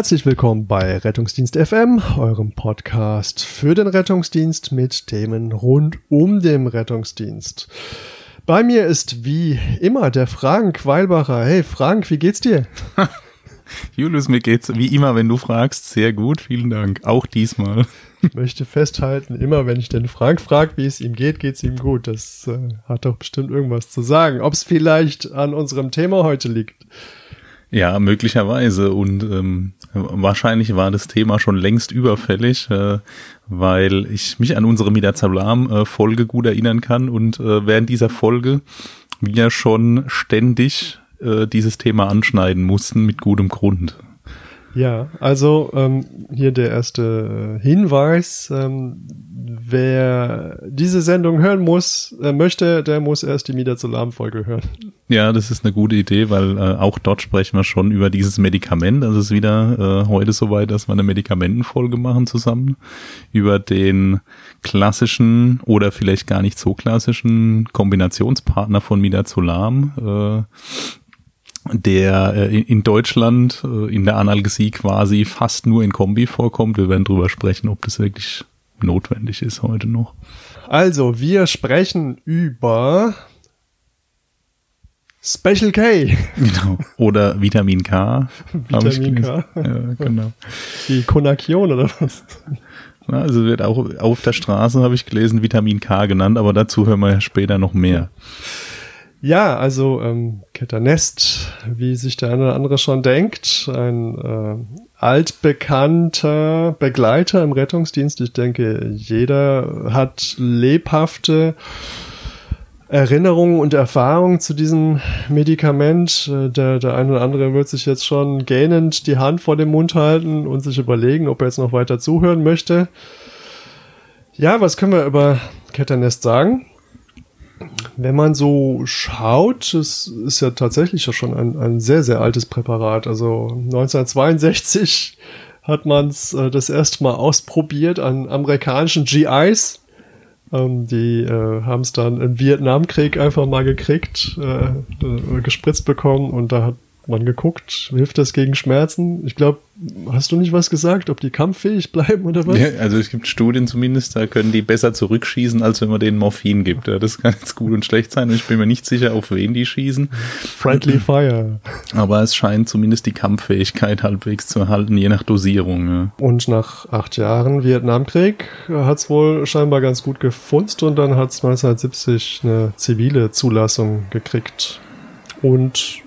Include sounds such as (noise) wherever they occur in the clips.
Herzlich willkommen bei Rettungsdienst FM, eurem Podcast für den Rettungsdienst mit Themen rund um den Rettungsdienst. Bei mir ist wie immer der Frank Weilbacher. Hey Frank, wie geht's dir? (laughs) Julius, mir geht's wie immer, wenn du fragst, sehr gut. Vielen Dank. Auch diesmal. Ich möchte festhalten, immer wenn ich den Frank frage, wie es ihm geht, geht's ihm gut. Das äh, hat doch bestimmt irgendwas zu sagen. Ob es vielleicht an unserem Thema heute liegt. Ja, möglicherweise. Und ähm, wahrscheinlich war das Thema schon längst überfällig, äh, weil ich mich an unsere Midazalam-Folge gut erinnern kann. Und äh, während dieser Folge wir schon ständig äh, dieses Thema anschneiden mussten mit gutem Grund. Ja, also ähm, hier der erste Hinweis. Ähm, wer diese Sendung hören muss, äh, möchte, der muss erst die Midazolam-Folge hören. Ja, das ist eine gute Idee, weil äh, auch dort sprechen wir schon über dieses Medikament. Also es ist wieder äh, heute soweit, dass wir eine Medikamentenfolge machen zusammen über den klassischen oder vielleicht gar nicht so klassischen Kombinationspartner von Midazolam. Äh, der äh, in Deutschland äh, in der Analgesie quasi fast nur in Kombi vorkommt. Wir werden drüber sprechen, ob das wirklich notwendig ist heute noch. Also, wir sprechen über Special K. (laughs) Genau. Oder Vitamin K. Vitamin K. Ja, genau. Die Konakion oder was? Also wird auch auf der Straße, habe ich gelesen, Vitamin K genannt, aber dazu hören wir ja später noch mehr. Ja, also ähm, Ketternest, wie sich der eine oder andere schon denkt, ein äh, altbekannter Begleiter im Rettungsdienst. Ich denke, jeder hat lebhafte Erinnerungen und Erfahrungen zu diesem Medikament. Äh, der, der eine oder andere wird sich jetzt schon gähnend die Hand vor dem Mund halten und sich überlegen, ob er jetzt noch weiter zuhören möchte. Ja, was können wir über Ketternest sagen? Wenn man so schaut, es ist ja tatsächlich schon ein, ein sehr, sehr altes Präparat. Also 1962 hat man es äh, das erste Mal ausprobiert an amerikanischen GIs. Ähm, die äh, haben es dann im Vietnamkrieg einfach mal gekriegt, äh, äh gespritzt bekommen und da hat man geguckt, hilft das gegen Schmerzen? Ich glaube, hast du nicht was gesagt, ob die kampffähig bleiben oder was? Ja, also es gibt Studien zumindest, da können die besser zurückschießen, als wenn man denen Morphin gibt. Das kann jetzt gut und schlecht sein und ich bin mir nicht sicher, auf wen die schießen. Friendly Fire. Aber es scheint zumindest die Kampffähigkeit halbwegs zu erhalten, je nach Dosierung. Ja. Und nach acht Jahren Vietnamkrieg hat es wohl scheinbar ganz gut gefunzt und dann hat es 1970 eine zivile Zulassung gekriegt. Und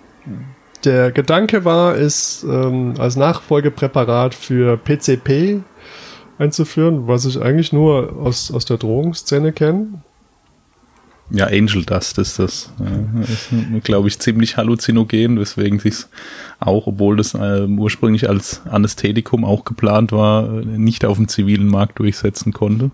der Gedanke war, es ähm, als Nachfolgepräparat für PCP einzuführen, was ich eigentlich nur aus, aus der Drogenszene kenne. Ja, Angel Dust ist das. Ja, ist, glaube ich, ziemlich halluzinogen, weswegen sich auch, obwohl das äh, ursprünglich als Anästhetikum auch geplant war, nicht auf dem zivilen Markt durchsetzen konnte.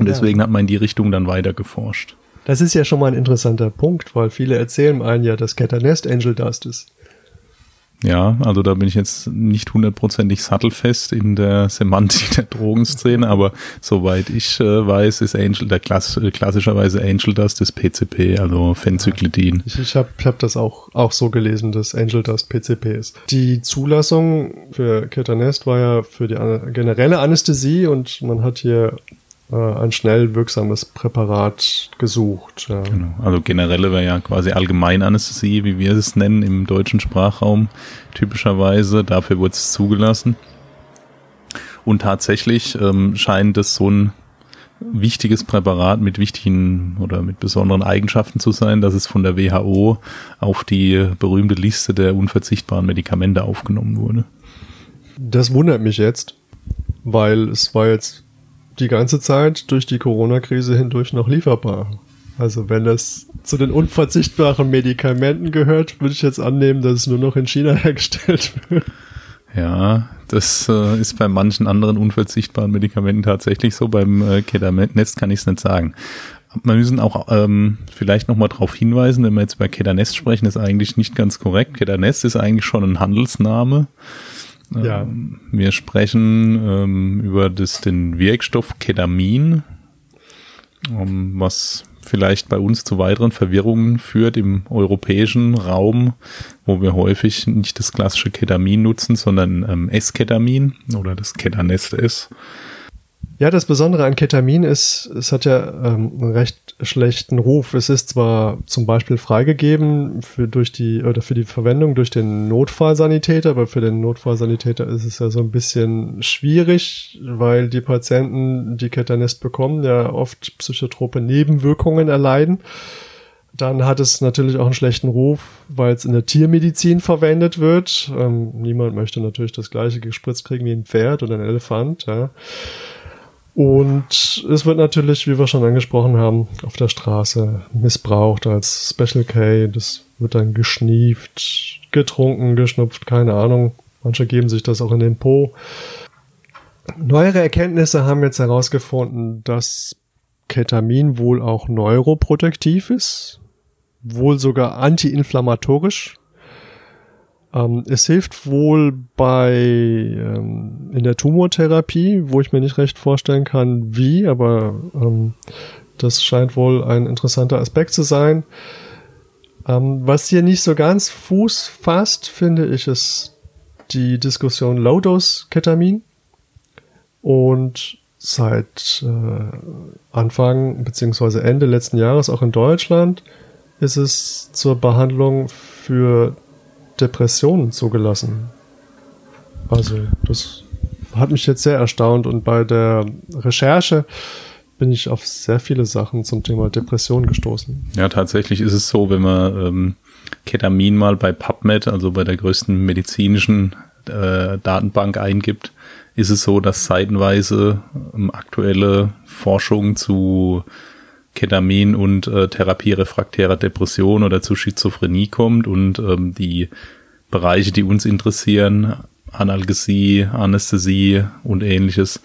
Und deswegen ja. hat man in die Richtung dann weiter geforscht. Das ist ja schon mal ein interessanter Punkt, weil viele erzählen einen ja, dass Catanest Angel Dust ist. Ja, also da bin ich jetzt nicht hundertprozentig sattelfest in der Semantik der Drogenszene, aber soweit ich äh, weiß, ist Angel der Klass klassischerweise Angel Dust das PCP, also Phencyclidin. Ich, ich habe hab das auch, auch so gelesen, dass Angel Dust PCP ist. Die Zulassung für Ketanest war ja für die generelle Anästhesie und man hat hier äh, ein schnell wirksames Präparat gesucht. Ja. Genau. Also generelle wäre ja quasi Allgemeinanästhesie, wie wir es nennen im deutschen Sprachraum typischerweise. Dafür wurde es zugelassen. Und tatsächlich ähm, scheint es so ein wichtiges Präparat mit wichtigen oder mit besonderen Eigenschaften zu sein, dass es von der WHO auf die berühmte Liste der unverzichtbaren Medikamente aufgenommen wurde. Das wundert mich jetzt, weil es war jetzt die ganze Zeit durch die Corona-Krise hindurch noch lieferbar. Also wenn es zu den unverzichtbaren Medikamenten gehört, würde ich jetzt annehmen, dass es nur noch in China (laughs) hergestellt wird. Ja, das äh, ist bei manchen anderen unverzichtbaren Medikamenten tatsächlich so. Beim äh, Kedanest kann ich es nicht sagen. Wir müssen auch ähm, vielleicht nochmal darauf hinweisen, wenn wir jetzt bei Kedanest sprechen, ist eigentlich nicht ganz korrekt. Kedanest ist eigentlich schon ein Handelsname. Ja. Ähm, wir sprechen ähm, über das, den Wirkstoff Ketamin, um, was vielleicht bei uns zu weiteren Verwirrungen führt im europäischen Raum, wo wir häufig nicht das klassische Ketamin nutzen, sondern ähm, S-Ketamin oder das Ketanest S. Ja, das Besondere an Ketamin ist, es hat ja ähm, einen recht schlechten Ruf. Es ist zwar zum Beispiel freigegeben für durch die oder für die Verwendung durch den Notfallsanitäter, aber für den Notfallsanitäter ist es ja so ein bisschen schwierig, weil die Patienten, die Ketanest bekommen, ja oft psychotrope Nebenwirkungen erleiden. Dann hat es natürlich auch einen schlechten Ruf, weil es in der Tiermedizin verwendet wird. Ähm, niemand möchte natürlich das gleiche gespritzt kriegen wie ein Pferd oder ein Elefant. Ja. Und es wird natürlich, wie wir schon angesprochen haben, auf der Straße missbraucht als Special K. Das wird dann geschnieft, getrunken, geschnupft, keine Ahnung. Manche geben sich das auch in den Po. Neuere Erkenntnisse haben jetzt herausgefunden, dass Ketamin wohl auch neuroprotektiv ist, wohl sogar antiinflammatorisch ähm, es hilft wohl bei ähm, in der Tumortherapie, wo ich mir nicht recht vorstellen kann, wie, aber ähm, das scheint wohl ein interessanter Aspekt zu sein. Ähm, was hier nicht so ganz Fuß fasst, finde ich, ist die Diskussion Low-Dose-Ketamin. Und seit äh, Anfang bzw. Ende letzten Jahres auch in Deutschland ist es zur Behandlung für Depressionen zugelassen. Also, das hat mich jetzt sehr erstaunt und bei der Recherche bin ich auf sehr viele Sachen zum Thema Depression gestoßen. Ja, tatsächlich ist es so, wenn man ähm, Ketamin mal bei PubMed, also bei der größten medizinischen äh, Datenbank eingibt, ist es so, dass seitenweise ähm, aktuelle Forschung zu Ketamin und äh, therapierefraktärer Depression oder zu Schizophrenie kommt und ähm, die Bereiche, die uns interessieren, Analgesie, Anästhesie und ähnliches,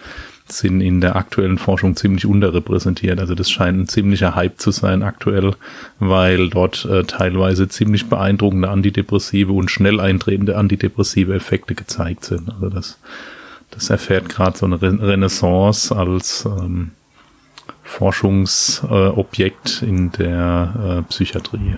sind in der aktuellen Forschung ziemlich unterrepräsentiert. Also das scheint ein ziemlicher Hype zu sein aktuell, weil dort äh, teilweise ziemlich beeindruckende antidepressive und schnell eintretende antidepressive Effekte gezeigt sind. Also das, das erfährt gerade so eine Renaissance als ähm, Forschungsobjekt äh, in der äh, Psychiatrie.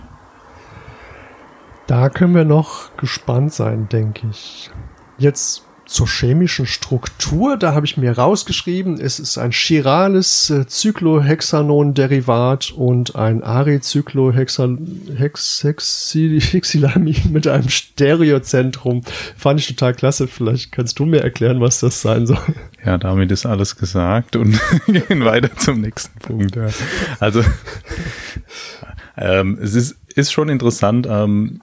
Da können wir noch gespannt sein, denke ich. Jetzt zur chemischen Struktur, da habe ich mir rausgeschrieben, es ist ein chirales äh, Cyclohexanon-Derivat und ein Aricyclohexylamin (laughs) mit einem Stereozentrum. Fand ich total klasse. Vielleicht kannst du mir erklären, was das sein soll. Ja, damit ist alles gesagt und (laughs) gehen weiter zum nächsten Punkt. Ja. Also (laughs) ähm, es ist, ist schon interessant. Ähm,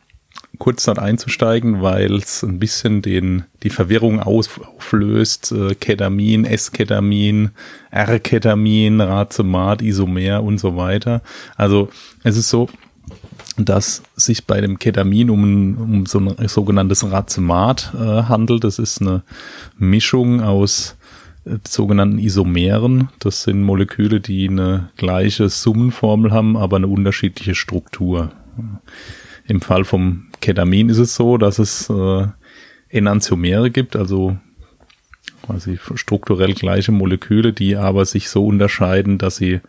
kurz dort einzusteigen, weil es ein bisschen den, die Verwirrung auflöst. Äh, Ketamin, S-Ketamin, R-Ketamin, Racemat, Isomer und so weiter. Also es ist so, dass sich bei dem Ketamin um, um so ein sogenanntes Racemat äh, handelt. Das ist eine Mischung aus äh, sogenannten Isomeren. Das sind Moleküle, die eine gleiche Summenformel haben, aber eine unterschiedliche Struktur. Im Fall vom Ketamin ist es so, dass es äh, Enantiomere gibt, also quasi strukturell gleiche Moleküle, die aber sich so unterscheiden, dass sie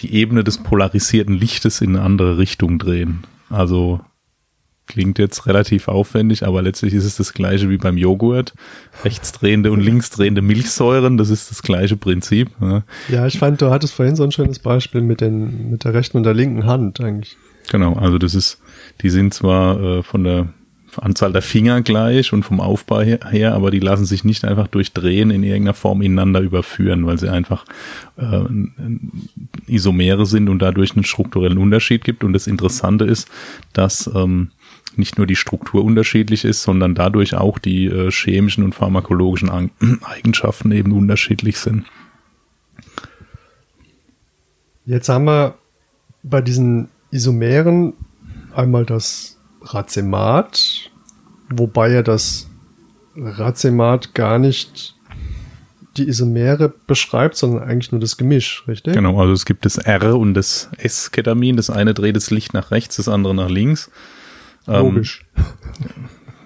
die Ebene des polarisierten Lichtes in eine andere Richtung drehen. Also klingt jetzt relativ aufwendig, aber letztlich ist es das gleiche wie beim Joghurt. Rechtsdrehende und linksdrehende Milchsäuren, das ist das gleiche Prinzip. Ja. ja, ich fand, du hattest vorhin so ein schönes Beispiel mit, den, mit der rechten und der linken Hand eigentlich. Genau, also das ist, die sind zwar äh, von der Anzahl der Finger gleich und vom Aufbau her, aber die lassen sich nicht einfach durch Drehen in irgendeiner Form ineinander überführen, weil sie einfach äh, Isomere sind und dadurch einen strukturellen Unterschied gibt. Und das Interessante ist, dass ähm, nicht nur die Struktur unterschiedlich ist, sondern dadurch auch die äh, chemischen und pharmakologischen (clears throat) Eigenschaften eben unterschiedlich sind. Jetzt haben wir bei diesen Isomeren einmal das Racemat, wobei ja das Racemat gar nicht die Isomere beschreibt, sondern eigentlich nur das Gemisch, richtig? Genau, also es gibt das R und das S-Ketamin. Das eine dreht das Licht nach rechts, das andere nach links. Ähm, Logisch.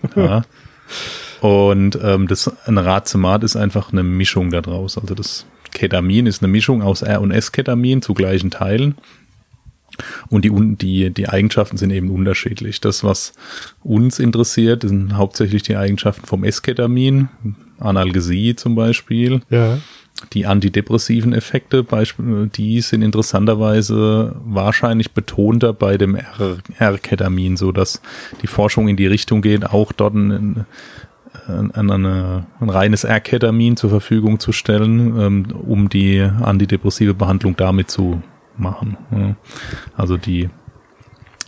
Ähm, (laughs) ja. Und ähm, das ein Racemat ist einfach eine Mischung daraus. Also das Ketamin ist eine Mischung aus R und S-Ketamin zu gleichen Teilen. Und die, die, die Eigenschaften sind eben unterschiedlich. Das, was uns interessiert, sind hauptsächlich die Eigenschaften vom Esketamin, Analgesie zum Beispiel. Ja. Die antidepressiven Effekte, die sind interessanterweise wahrscheinlich betonter bei dem R-Ketamin, so dass die Forschung in die Richtung geht, auch dort ein, ein, eine, ein reines R-Ketamin zur Verfügung zu stellen, ähm, um die antidepressive Behandlung damit zu machen. Also die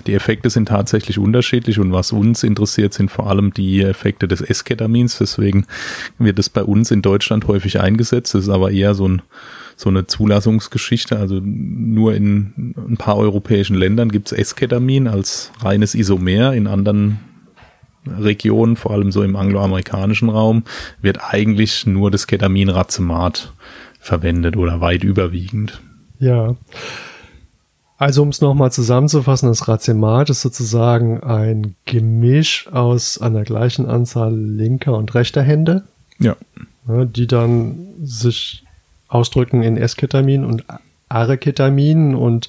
die Effekte sind tatsächlich unterschiedlich und was uns interessiert, sind vor allem die Effekte des Esketamins. Deswegen wird es bei uns in Deutschland häufig eingesetzt. Das ist aber eher so, ein, so eine Zulassungsgeschichte. Also nur in ein paar europäischen Ländern gibt es Esketamin als reines Isomer. In anderen Regionen, vor allem so im angloamerikanischen Raum, wird eigentlich nur das Ketamin Racemat verwendet oder weit überwiegend. Ja. Also um es nochmal zusammenzufassen, das Racemat ist sozusagen ein Gemisch aus einer gleichen Anzahl linker und rechter Hände. Ja. ja die dann sich ausdrücken in Esketamin und Areketamin und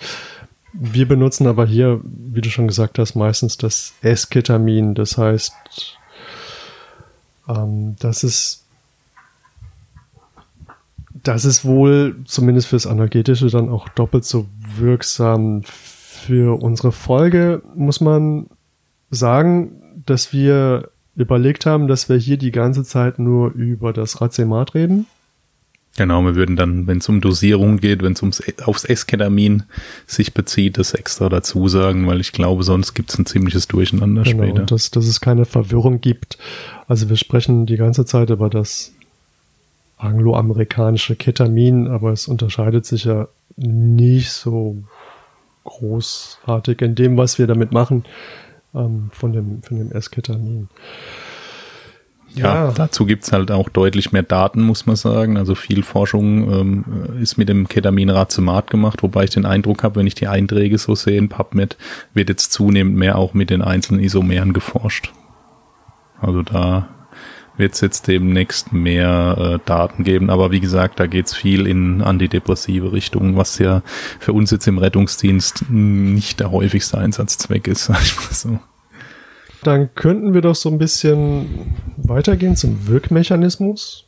wir benutzen aber hier, wie du schon gesagt hast, meistens das Esketamin. Das heißt, ähm, das ist das ist wohl zumindest fürs Analgetische dann auch doppelt so wirksam. Für unsere Folge muss man sagen, dass wir überlegt haben, dass wir hier die ganze Zeit nur über das Racemat reden. Genau, wir würden dann, wenn es um Dosierung geht, wenn es ums aufs Esketamin sich bezieht, das extra dazu sagen, weil ich glaube, sonst gibt es ein ziemliches Durcheinander genau, später. Dass, dass es keine Verwirrung gibt. Also wir sprechen die ganze Zeit über das angloamerikanische Ketamin, aber es unterscheidet sich ja nicht so großartig in dem, was wir damit machen, ähm, von dem, von dem S-Ketamin. Ja, ja, dazu gibt's halt auch deutlich mehr Daten, muss man sagen. Also viel Forschung ähm, ist mit dem Ketamin Racemat gemacht, wobei ich den Eindruck habe, wenn ich die Einträge so sehe in PubMed, wird jetzt zunehmend mehr auch mit den einzelnen Isomeren geforscht. Also da wird es jetzt demnächst mehr äh, Daten geben. Aber wie gesagt, da geht's viel in antidepressive Richtungen, was ja für uns jetzt im Rettungsdienst nicht der häufigste Einsatzzweck ist, (laughs) sag ich mal so. Dann könnten wir doch so ein bisschen weitergehen zum Wirkmechanismus.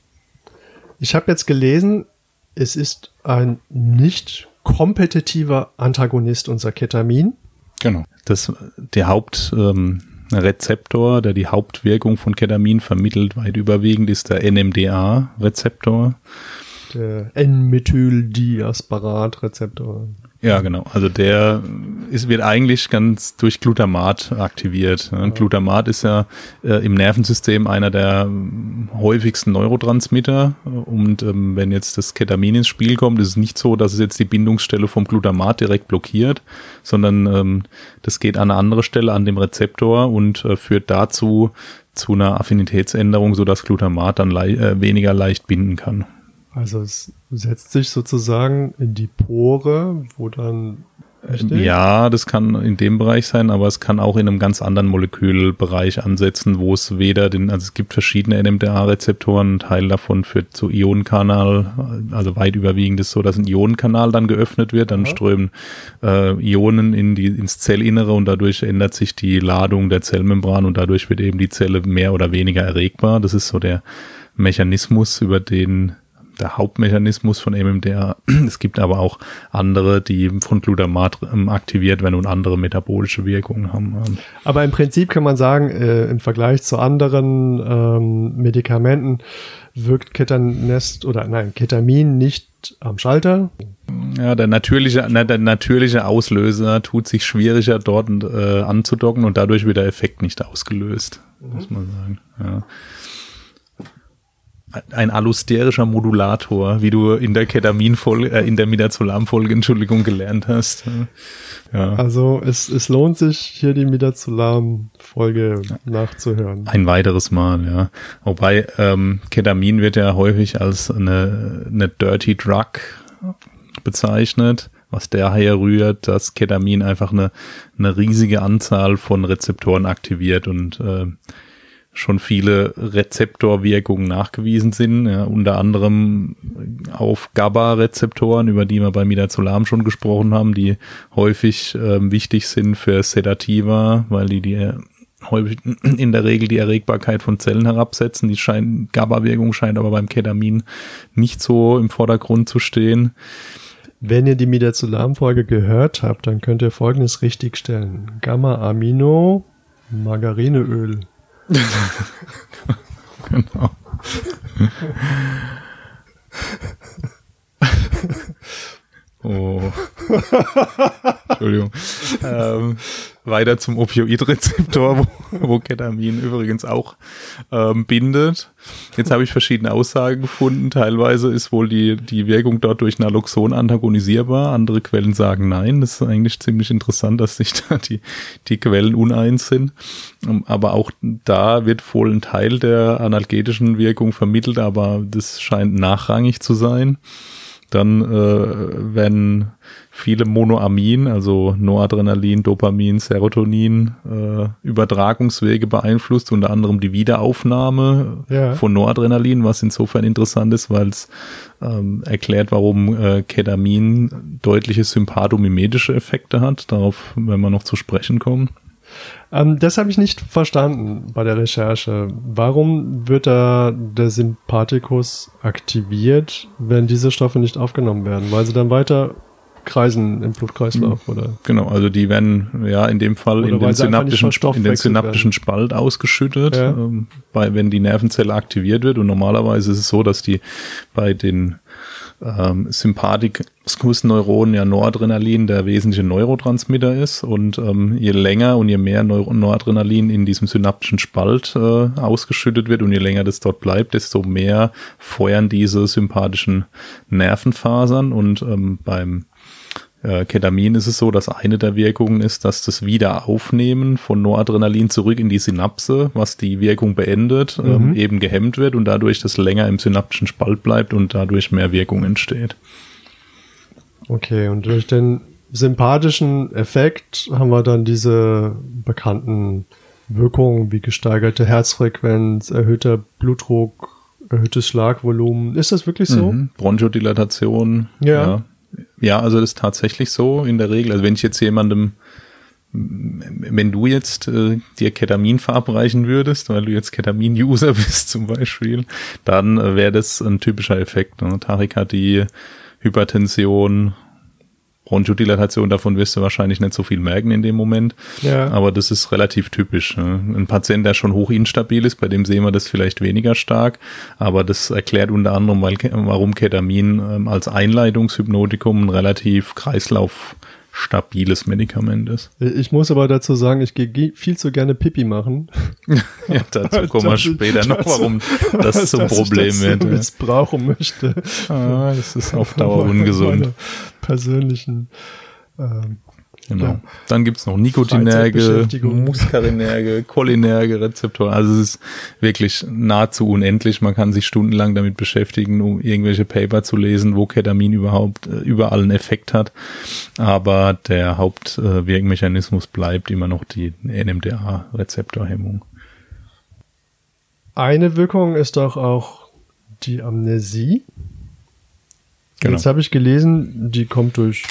Ich habe jetzt gelesen, es ist ein nicht kompetitiver Antagonist unser Ketamin. Genau. Das der Haupt ähm, Rezeptor, der die Hauptwirkung von Ketamin vermittelt, weit überwiegend ist der NMDA-Rezeptor. Der N-Methyl-Diasparat-Rezeptor. Ja, genau. Also der ist, wird eigentlich ganz durch Glutamat aktiviert. Ja. Glutamat ist ja äh, im Nervensystem einer der ähm, häufigsten Neurotransmitter. Und ähm, wenn jetzt das Ketamin ins Spiel kommt, ist es nicht so, dass es jetzt die Bindungsstelle vom Glutamat direkt blockiert, sondern ähm, das geht an eine andere Stelle an dem Rezeptor und äh, führt dazu zu einer Affinitätsänderung, sodass Glutamat dann le äh, weniger leicht binden kann. Also es setzt sich sozusagen in die Pore, wo dann Richtig? Ja, das kann in dem Bereich sein, aber es kann auch in einem ganz anderen Molekülbereich ansetzen, wo es weder den, also es gibt verschiedene NMDA-Rezeptoren, ein Teil davon führt zu Ionenkanal, also weit überwiegend ist so, dass ein Ionenkanal dann geöffnet wird, dann ja. strömen äh, Ionen in die, ins Zellinnere und dadurch ändert sich die Ladung der Zellmembran und dadurch wird eben die Zelle mehr oder weniger erregbar. Das ist so der Mechanismus, über den der Hauptmechanismus von MMDR. (clears throat) Es gibt aber auch andere, die von Glutamat ähm, aktiviert werden und andere metabolische Wirkungen haben. Aber im Prinzip kann man sagen, äh, im Vergleich zu anderen ähm, Medikamenten wirkt Ketanest oder nein, Ketamin nicht am Schalter. Ja, der natürliche, na, der natürliche Auslöser tut sich schwieriger dort äh, anzudocken und dadurch wird der Effekt nicht ausgelöst, mhm. muss man sagen. Ja ein allosterischer Modulator, wie du in der Ketamin-Folge, äh, in der Midazolam-Folge, Entschuldigung, gelernt hast. Ja. Also es, es lohnt sich, hier die Midazolam-Folge nachzuhören. Ein weiteres Mal, ja. Wobei ähm, Ketamin wird ja häufig als eine, eine Dirty Drug bezeichnet, was daher rührt, dass Ketamin einfach eine, eine riesige Anzahl von Rezeptoren aktiviert und äh, schon viele Rezeptorwirkungen nachgewiesen sind, ja, unter anderem auf GABA-Rezeptoren, über die wir bei Midazolam schon gesprochen haben, die häufig ähm, wichtig sind für Sedativa, weil die die häufig (clears throat) in der Regel die Erregbarkeit von Zellen herabsetzen. Die scheinen, GABA-Wirkung scheint aber beim Ketamin nicht so im Vordergrund zu stehen. Wenn ihr die Midazolam-Folge gehört habt, dann könnt ihr folgendes richtigstellen. Gamma-Amino, Margarineöl. Genau. (laughs) oh. (laughs) Entschuldigung. Ähm, weiter zum Opioidrezeptor, wo, wo Ketamin übrigens auch ähm, bindet. Jetzt habe ich verschiedene Aussagen gefunden. Teilweise ist wohl die, die Wirkung dort durch Naloxon antagonisierbar. Andere Quellen sagen nein. Das ist eigentlich ziemlich interessant, dass sich (laughs) da die, die Quellen uneins sind. Ähm, aber auch da wird wohl ein Teil der analgetischen Wirkung vermittelt, aber das scheint nachrangig zu sein. Dann äh, wenn viele Monoamin, also Noradrenalin, Dopamin, Serotonin, äh, Übertragungswege beeinflusst, unter anderem die Wiederaufnahme ja. von Noradrenalin, was insofern interessant ist, weil es ähm, erklärt, warum äh, Ketamin deutliche sympathomimetische Effekte hat. Darauf werden wir noch zu sprechen kommen. Ähm, das habe ich nicht verstanden bei der Recherche. Warum wird da der Sympathikus aktiviert, wenn diese Stoffe nicht aufgenommen werden? Weil sie dann weiter kreisen im Blutkreislauf, oder? Genau, also die werden ja in dem Fall in den, synaptischen, in den synaptischen Spalt ausgeschüttet, ja. ähm, bei, wenn die Nervenzelle aktiviert wird. Und normalerweise ist es so, dass die bei den ähm, Sympathikus-Neuronen ja Noradrenalin der wesentliche Neurotransmitter ist. Und ähm, je länger und je mehr Neur Noradrenalin in diesem synaptischen Spalt äh, ausgeschüttet wird und je länger das dort bleibt, desto mehr feuern diese sympathischen Nervenfasern. Und ähm, beim äh, Ketamin ist es so, dass eine der Wirkungen ist, dass das Wiederaufnehmen von Noradrenalin zurück in die Synapse, was die Wirkung beendet, ähm, mhm. ähm, eben gehemmt wird und dadurch das länger im synaptischen Spalt bleibt und dadurch mehr Wirkung entsteht. Okay, und durch den sympathischen Effekt haben wir dann diese bekannten Wirkungen wie gesteigerte Herzfrequenz, erhöhter Blutdruck, erhöhtes Schlagvolumen. Ist das wirklich so? Mhm. Bronchodilatation. Ja. ja. Ja, also das ist tatsächlich so in der Regel. Also wenn ich jetzt jemandem, wenn du jetzt äh, dir Ketamin verabreichen würdest, weil du jetzt Ketamin-User (laughs) bist zum Beispiel, dann äh, wäre das ein typischer Effekt. Ne? Tachykardie, Hypertension, Bronchodilatation, davon wirst du wahrscheinlich nicht so viel merken in dem Moment. Ja. Aber das ist relativ typisch. Ne? Ein Patient, der schon hoch instabil ist, bei dem sehen wir das vielleicht weniger stark. Aber das erklärt unter anderem, warum Ketamin ähm, als Einleitungshypnotikum ein relativ Kreislauf stabiles Medikament ist. Ich muss aber dazu sagen, ich gehe viel zu gerne Pipi machen. (laughs) ja, dazu kommen wir später noch, warum (laughs) das zum Problem ich wird. missbrauchen möchte. Ah, das ist auf (laughs) Dauer ungesund. persönlichen ähm, Genau. Ja. Dann gibt's noch nikotinerge, muskarinerge, cholinerge Rezeptoren. Also es ist wirklich nahezu unendlich. Man kann sich stundenlang damit beschäftigen, um irgendwelche Paper zu lesen, wo Ketamin überhaupt äh, überall einen Effekt hat. Aber der Hauptwirkmechanismus bleibt immer noch die NMDA-Rezeptorhemmung. Eine Wirkung ist doch auch die Amnesie. Genau. Jetzt habe ich gelesen, die kommt durch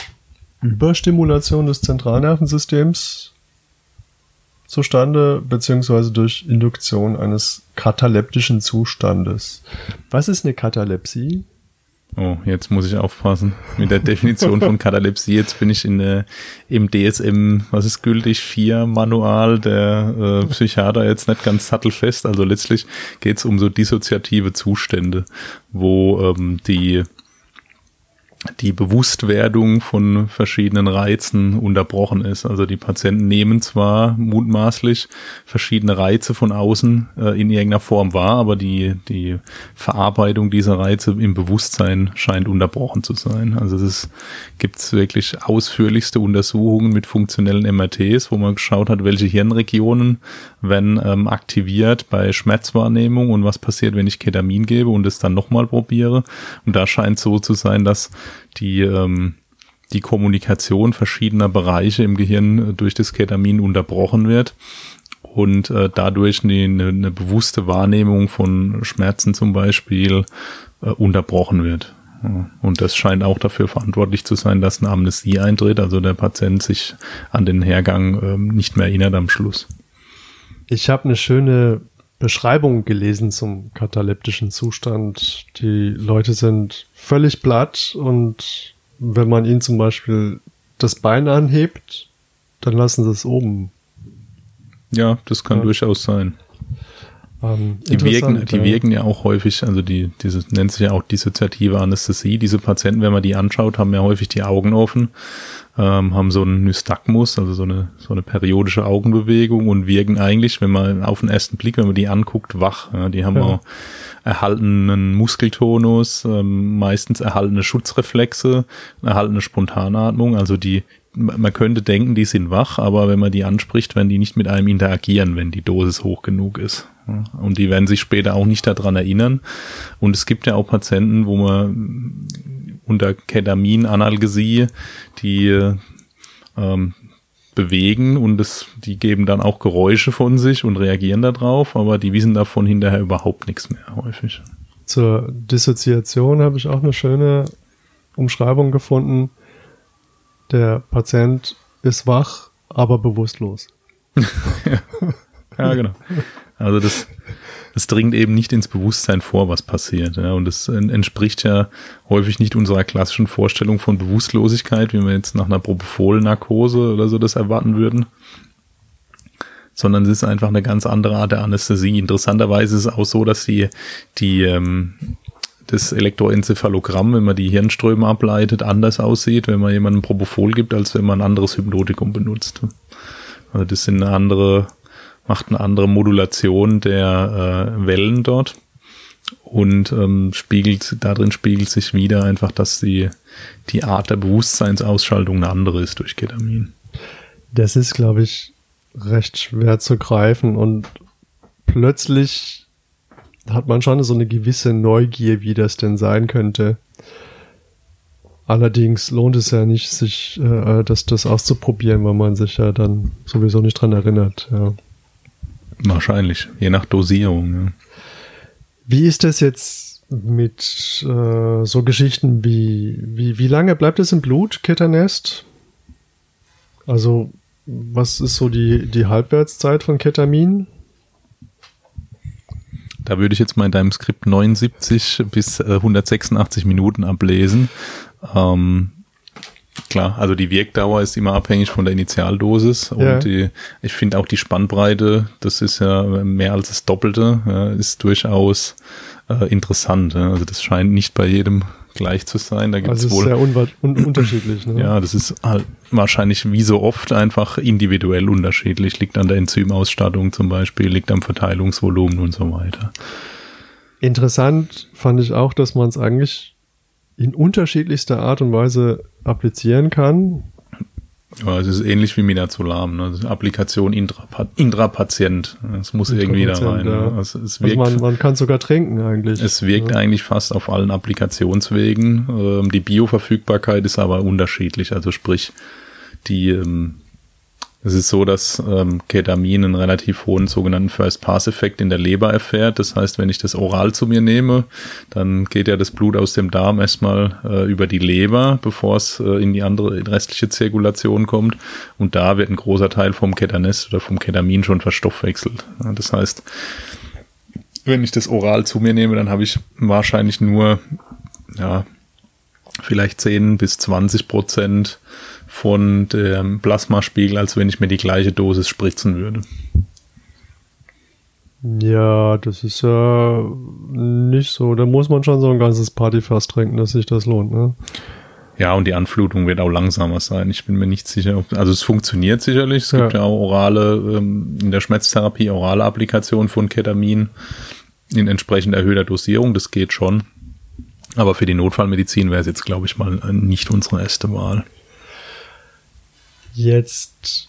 Überstimulation des Zentralnervensystems zustande, beziehungsweise durch Induktion eines kataleptischen Zustandes. Was ist eine Katalepsie? Oh, jetzt muss ich aufpassen mit der Definition von Katalepsie. Jetzt bin ich in der, im DSM, was ist gültig, 4 Manual der äh, Psychiater jetzt nicht ganz sattelfest. Also letztlich geht es um so dissoziative Zustände, wo ähm, die die Bewusstwerdung von verschiedenen Reizen unterbrochen ist. Also die Patienten nehmen zwar mutmaßlich verschiedene Reize von außen äh, in irgendeiner Form wahr, aber die, die Verarbeitung dieser Reize im Bewusstsein scheint unterbrochen zu sein. Also es gibt wirklich ausführlichste Untersuchungen mit funktionellen MRTs, wo man geschaut hat, welche Hirnregionen werden ähm, aktiviert bei Schmerzwahrnehmung und was passiert, wenn ich Ketamin gebe und es dann nochmal probiere. Und da scheint so zu sein, dass die, ähm, die Kommunikation verschiedener Bereiche im Gehirn durch das Ketamin unterbrochen wird und äh, dadurch eine, eine, bewusste Wahrnehmung von Schmerzen zum Beispiel äh, unterbrochen wird. Und das scheint auch dafür verantwortlich zu sein, dass eine Amnesie eintritt, also der Patient sich an den Hergang ähm, nicht mehr erinnert am Schluss. Ich habe eine schöne Beschreibung gelesen zum kataleptischen Zustand. Die Leute sind völlig platt und wenn man ihnen zum Beispiel das Bein anhebt, dann lassen sie es oben. Ja, das kann ja. durchaus sein. Ähm, die, wirken, die ja. wirken ja auch häufig, also die, diese nennt sich ja auch dissoziative Anästhesie. Diese Patienten, wenn man die anschaut, haben ja häufig die Augen offen, ähm, haben so einen Nystagmus, also so eine, so eine periodische Augenbewegung und wirken eigentlich, wenn man auf den ersten Blick, wenn man die anguckt, wach. Ja, die haben ja. auch erhaltenen Muskeltonus, ähm, meistens erhaltene Schutzreflexe, erhaltene Spontanatmung, also die, man könnte denken, die sind wach, aber wenn man die anspricht, werden die nicht mit einem interagieren, wenn die Dosis hoch genug ist. Und die werden sich später auch nicht daran erinnern. Und es gibt ja auch Patienten, wo man unter Ketamin-Analgesie die ähm, bewegen und es, die geben dann auch Geräusche von sich und reagieren darauf, aber die wissen davon hinterher überhaupt nichts mehr häufig. Zur Dissoziation habe ich auch eine schöne Umschreibung gefunden. Der Patient ist wach, aber bewusstlos. (laughs) ja, genau. Also das, das dringt eben nicht ins Bewusstsein vor, was passiert. Ja, und das entspricht ja häufig nicht unserer klassischen Vorstellung von Bewusstlosigkeit, wie wir jetzt nach einer Propofol-Narkose oder so das erwarten würden. Sondern es ist einfach eine ganz andere Art der Anästhesie. Interessanterweise ist es auch so, dass die, die ähm, das Elektroenzephalogramm, wenn man die Hirnströme ableitet, anders aussieht, wenn man jemandem Propofol gibt, als wenn man ein anderes Hypnotikum benutzt. Also das sind andere macht eine andere Modulation der äh, Wellen dort und ähm, spiegelt, darin spiegelt sich wieder einfach, dass die, die Art der Bewusstseinsausschaltung eine andere ist durch Ketamin. Das ist, glaube ich, recht schwer zu greifen und plötzlich hat man schon so eine gewisse Neugier, wie das denn sein könnte. Allerdings lohnt es ja nicht, sich äh, das, das auszuprobieren, weil man sich ja dann sowieso nicht dran erinnert. Ja. Wahrscheinlich, je nach Dosierung. Ja. Wie ist das jetzt mit äh, so Geschichten wie, wie, wie lange bleibt es im Blut, Ketanest? Also, was ist so die, die Halbwertszeit von Ketamin? Da würde ich jetzt mal in deinem Skript 79 bis 186 äh, Minuten ablesen. Ähm, Klar, also die Wirkdauer ist immer abhängig von der Initialdosis und ja. die, ich finde auch die Spannbreite, das ist ja mehr als das Doppelte, ist durchaus äh, interessant. Also das scheint nicht bei jedem gleich zu sein. Da gibt's also wohl, sehr un un unterschiedlich. Ne? Ja, das ist halt wahrscheinlich wie so oft einfach individuell unterschiedlich. Liegt an der Enzymausstattung zum Beispiel, liegt am Verteilungsvolumen und so weiter. Interessant fand ich auch, dass man es eigentlich in unterschiedlichster Art und Weise applizieren kann. Ja, es ist ähnlich wie Midazolam, ne? Applikation intrapa intrapatient. Es muss irgendwie da rein. Ja. Ne? Also es wirkt, also man, man kann sogar trinken eigentlich. Es wirkt ja. eigentlich fast auf allen Applikationswegen. Ähm, die Bioverfügbarkeit ist aber unterschiedlich. Also sprich, die ähm, es ist so, dass ähm, Ketamin einen relativ hohen sogenannten First-Pass-Effekt in der Leber erfährt. Das heißt, wenn ich das oral zu mir nehme, dann geht ja das Blut aus dem Darm erstmal äh, über die Leber, bevor es äh, in die andere in restliche Zirkulation kommt. Und da wird ein großer Teil vom Ketanes oder vom Ketamin schon verstoffwechselt. Ja, das heißt, wenn ich das oral zu mir nehme, dann habe ich wahrscheinlich nur ja, vielleicht 10 bis 20 Prozent von dem Plasmaspiegel, als wenn ich mir die gleiche Dosis spritzen würde. Ja, das ist ja nicht so. Da muss man schon so ein ganzes Partyfass trinken, dass sich das lohnt, ne? Ja, und die Anflutung wird auch langsamer sein. Ich bin mir nicht sicher, ob, also es funktioniert sicherlich. Es ja. gibt ja auch orale, ähm, in der Schmerztherapie orale Applikationen von Ketamin in entsprechend erhöhter Dosierung. Das geht schon. Aber für die Notfallmedizin wäre es jetzt, glaube ich, mal nicht unsere erste Wahl. Jetzt,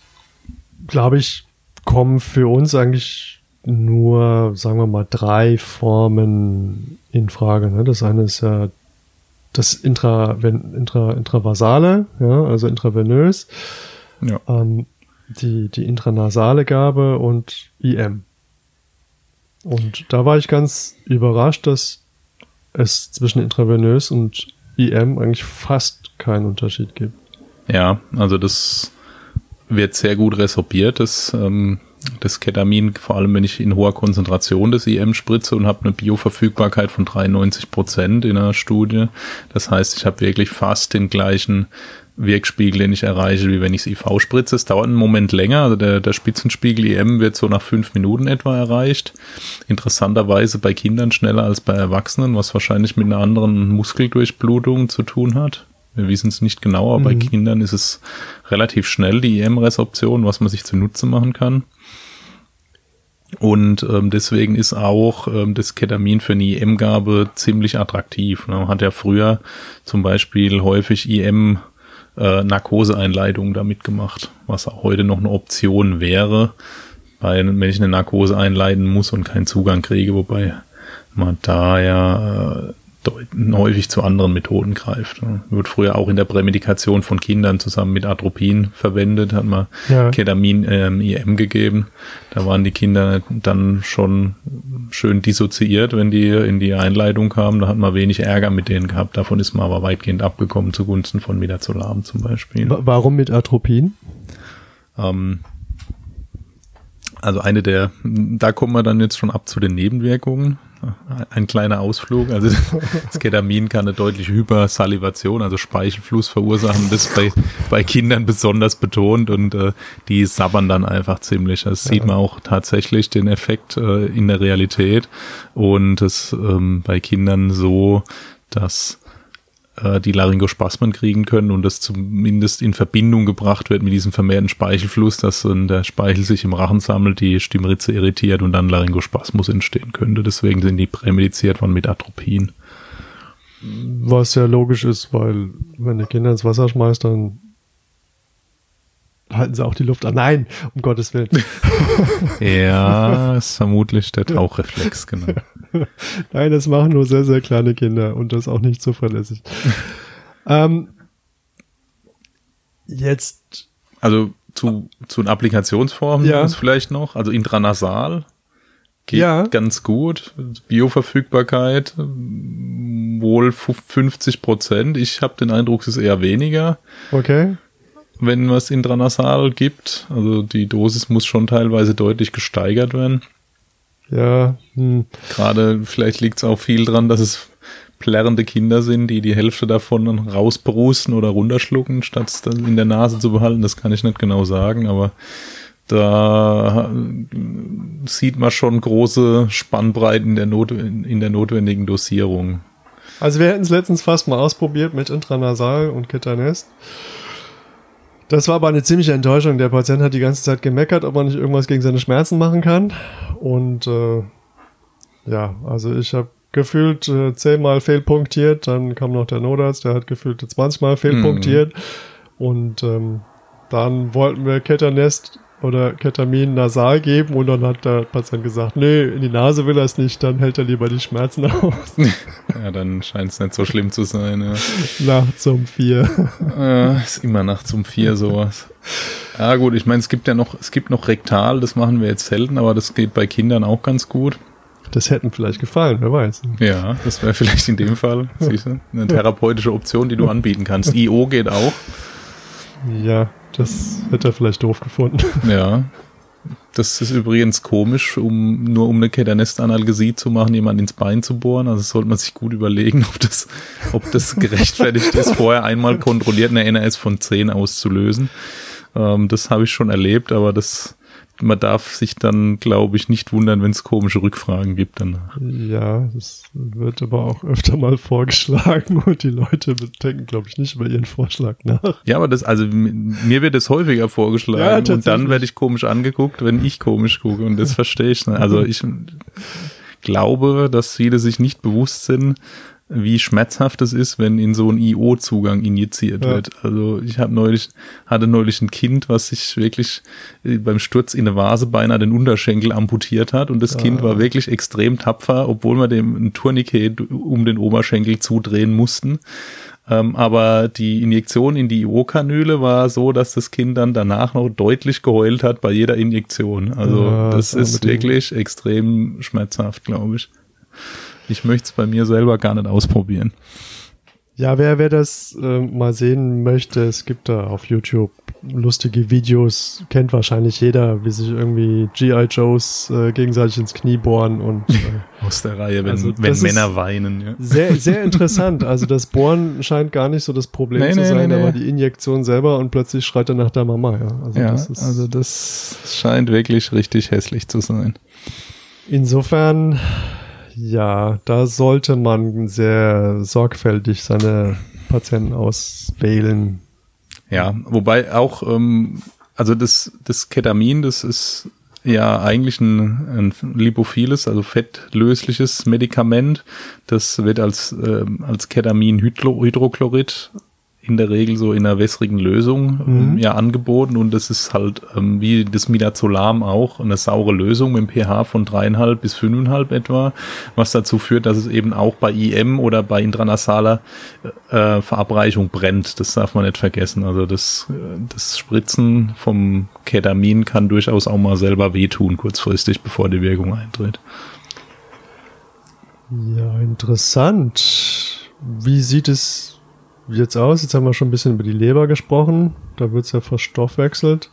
glaube ich, kommen für uns eigentlich nur, sagen wir mal, drei Formen in Frage. Ne? Das eine ist ja das Intra, intra, Intravasale, ja, also intravenös. Ja. Ähm, die, die intranasale Gabe und IM. Und da war ich ganz überrascht, dass es zwischen intravenös und IM eigentlich fast keinen Unterschied gibt. Ja, also das wird sehr gut resorbiert, das, ähm, das Ketamin, vor allem wenn ich in hoher Konzentration des IM spritze und habe eine Bioverfügbarkeit von 93 Prozent in einer Studie. Das heißt, ich habe wirklich fast den gleichen Wirkspiegel, den ich erreiche, wie wenn ich es IV spritze. Es dauert einen Moment länger, also der, der Spitzenspiegel IM wird so nach fünf Minuten etwa erreicht. Interessanterweise bei Kindern schneller als bei Erwachsenen, was wahrscheinlich mit einer anderen Muskeldurchblutung zu tun hat. Wir wissen es nicht genau, aber mhm. bei Kindern ist es relativ schnell, die IM-Resorption, was man sich zunutze machen kann. Und ähm, deswegen ist auch ähm, das Ketamin für eine IM-Gabe ziemlich attraktiv. Man hat ja früher zum Beispiel häufig IM äh, Narkoseeinleitung damit gemacht, was auch heute noch eine Option wäre, weil wenn ich eine Narkose einleiten muss und keinen Zugang kriege, wobei man da ja äh, häufig zu anderen Methoden greift. Wird früher auch in der Prämedikation von Kindern zusammen mit Atropin verwendet, hat man ja. Ketamin ähm, IM gegeben. Da waren die Kinder dann schon schön dissoziiert, wenn die in die Einleitung kamen. Da hat man wenig Ärger mit denen gehabt. Davon ist man aber weitgehend abgekommen zugunsten von Midazolam zum Beispiel. Warum mit Atropin? Ähm, also eine der, da kommen wir dann jetzt schon ab zu den Nebenwirkungen ein kleiner Ausflug. Also (laughs) das Ketamin kann eine deutliche Hypersalivation, also Speichelfluss verursachen. Das bei, bei Kindern besonders betont und äh, die sabbern dann einfach ziemlich. Das ja. sieht man auch tatsächlich den Effekt äh, in der Realität und es ähm, bei Kindern so, dass äh, die Laryngospasmen kriegen können und das zumindest in Verbindung gebracht wird mit diesem vermehrten Speichelfluss, dass dann der Speichel sich im Rachen sammelt, die Stimmritze irritiert und dann Laryngospasmus entstehen könnte. Deswegen sind die prämediziert von mit Atropin. Was ja logisch ist, weil wenn die Kinder ins Wasser schmeißt, dann halten sie auch die Luft an. Nein, um Gottes Willen. (laughs) ja, (laughs) ist vermutlich der Tauchreflex, genau. (laughs) Nein, das machen nur sehr, sehr kleine Kinder und das auch nicht zuverlässig. ähm, jetzt. Also zu, zu den Applikationsformen ja. ist vielleicht noch, also intranasal geht ja. ganz gut. Bioverfügbarkeit wohl 50 Prozent. Ich habe den Eindruck, es ist eher weniger. Okay wenn man es intranasal gibt. Also die Dosis muss schon teilweise deutlich gesteigert werden. Ja. Hm. Gerade vielleicht liegt es auch viel dran, dass es plärrende Kinder sind, die die Hälfte davon dann rausbrusten oder runterschlucken, statt es dann in der Nase zu behalten. Das kann ich nicht genau sagen, aber da sieht man schon große Spannbreiten der Not in der notwendigen Dosierung. Also wir hätten es letztens fast mal ausprobiert mit Intranasal und Ketanest. Das war aber eine ziemliche Enttäuschung. Der Patient hat die ganze Zeit gemeckert, ob man nicht irgendwas gegen seine Schmerzen machen kann. Und äh, ja, also ich habe gefühlt äh, zehnmal fehlpunktiert, dann kam noch der Notarzt, der hat gefühlt 20 Mal fehlpunktiert. Mhm. Und ähm, dann wollten wir Ketanest oder Ketamin nasal geben und dann hat der Patient gesagt, nee, in die Nase will er es nicht, dann hält er lieber die Schmerzen aus. (laughs) ja, dann scheint es nicht so schlimm zu sein. Ja. Nachts um vier. (laughs) Äh, ist immer nachts um vier sowas. Ja gut, ich meine, es gibt ja noch, es gibt noch rektal, das machen wir jetzt selten, aber das geht bei Kindern auch ganz gut. Das hätten vielleicht gefallen, wer weiß. Ja, das wäre vielleicht in dem Fall, siehst du, eine therapeutische Option, die du anbieten kannst. IO geht auch. Ja, das hätte er vielleicht doof gefunden. (laughs) Ja. Das ist übrigens komisch, um nur um eine Ketanest-Analgesie zu machen, jemand ins Bein zu bohren. Also sollte man sich gut überlegen, ob das, ob das (laughs) gerechtfertigt ist, vorher einmal kontrolliert eine NRS von 10 auszulösen. Ähm, das habe ich schon erlebt, aber das man darf sich dann, glaube ich, nicht wundern, wenn es komische Rückfragen gibt danach. Ja, das wird aber auch öfter mal vorgeschlagen (laughs) und die Leute denken, glaube ich, nicht über ihren Vorschlag nach. Ja, aber das, also mir wird es häufiger vorgeschlagen ja, und dann werde ich komisch angeguckt, wenn ich komisch gucke und das (laughs) verstehe ich. Also ich glaube, dass viele sich nicht bewusst sind, wie schmerzhaft es ist, wenn in so einen IO-Zugang injiziert ja. wird. Also ich habe neulich, hatte neulich ein Kind, was sich wirklich äh, beim Sturz in eine Vase beinahe den Unterschenkel amputiert hat und das ja. Kind war wirklich extrem tapfer, obwohl wir dem ein Tourniquet um den Oberschenkel zudrehen mussten. Ähm, aber die Injektion in die IO-Kanüle war so, dass das Kind dann danach noch deutlich geheult hat bei jeder Injektion. Also ja, das, das ist wirklich extrem schmerzhaft, glaube ich. Ich möchte es bei mir selber gar nicht ausprobieren. Ja, wer, wer das äh, mal sehen möchte, es gibt da auf YouTube lustige Videos, kennt wahrscheinlich jeder, wie sich irgendwie G.I. Joes äh, gegenseitig ins Knie bohren und äh, (laughs) aus der Reihe, wenn, also, wenn Männer weinen. Ja. Sehr, sehr (laughs) interessant. Also das Bohren scheint gar nicht so das Problem nee, zu nee, sein, nee, aber die Injektion selber und plötzlich schreit er nach der Mama. Ja, also, ja, das, ist, also das scheint wirklich richtig hässlich zu sein. Insofern ja, da sollte man sehr sorgfältig seine Patienten auswählen. Ja, wobei auch, ähm, also das, das Ketamin, das ist ja eigentlich ein, ein lipophiles, also fettlösliches Medikament. Das wird als, äh, als Ketamin-Hydrochlorid in der Regel so in einer wässrigen Lösung ähm, mhm. ja angeboten und das ist halt ähm, wie das Midazolam auch eine saure Lösung mit pH von dreieinhalb bis fünfeinhalb etwa, was dazu führt, dass es eben auch bei IM oder bei intranasaler äh, Verabreichung brennt. Das darf man nicht vergessen. Also das, äh, das Spritzen vom Ketamin kann durchaus auch mal selber wehtun kurzfristig, bevor die Wirkung eintritt. Ja, interessant. Wie sieht es jetzt aus? Jetzt haben wir schon ein bisschen über die Leber gesprochen. Da wird es ja verstoffwechselt.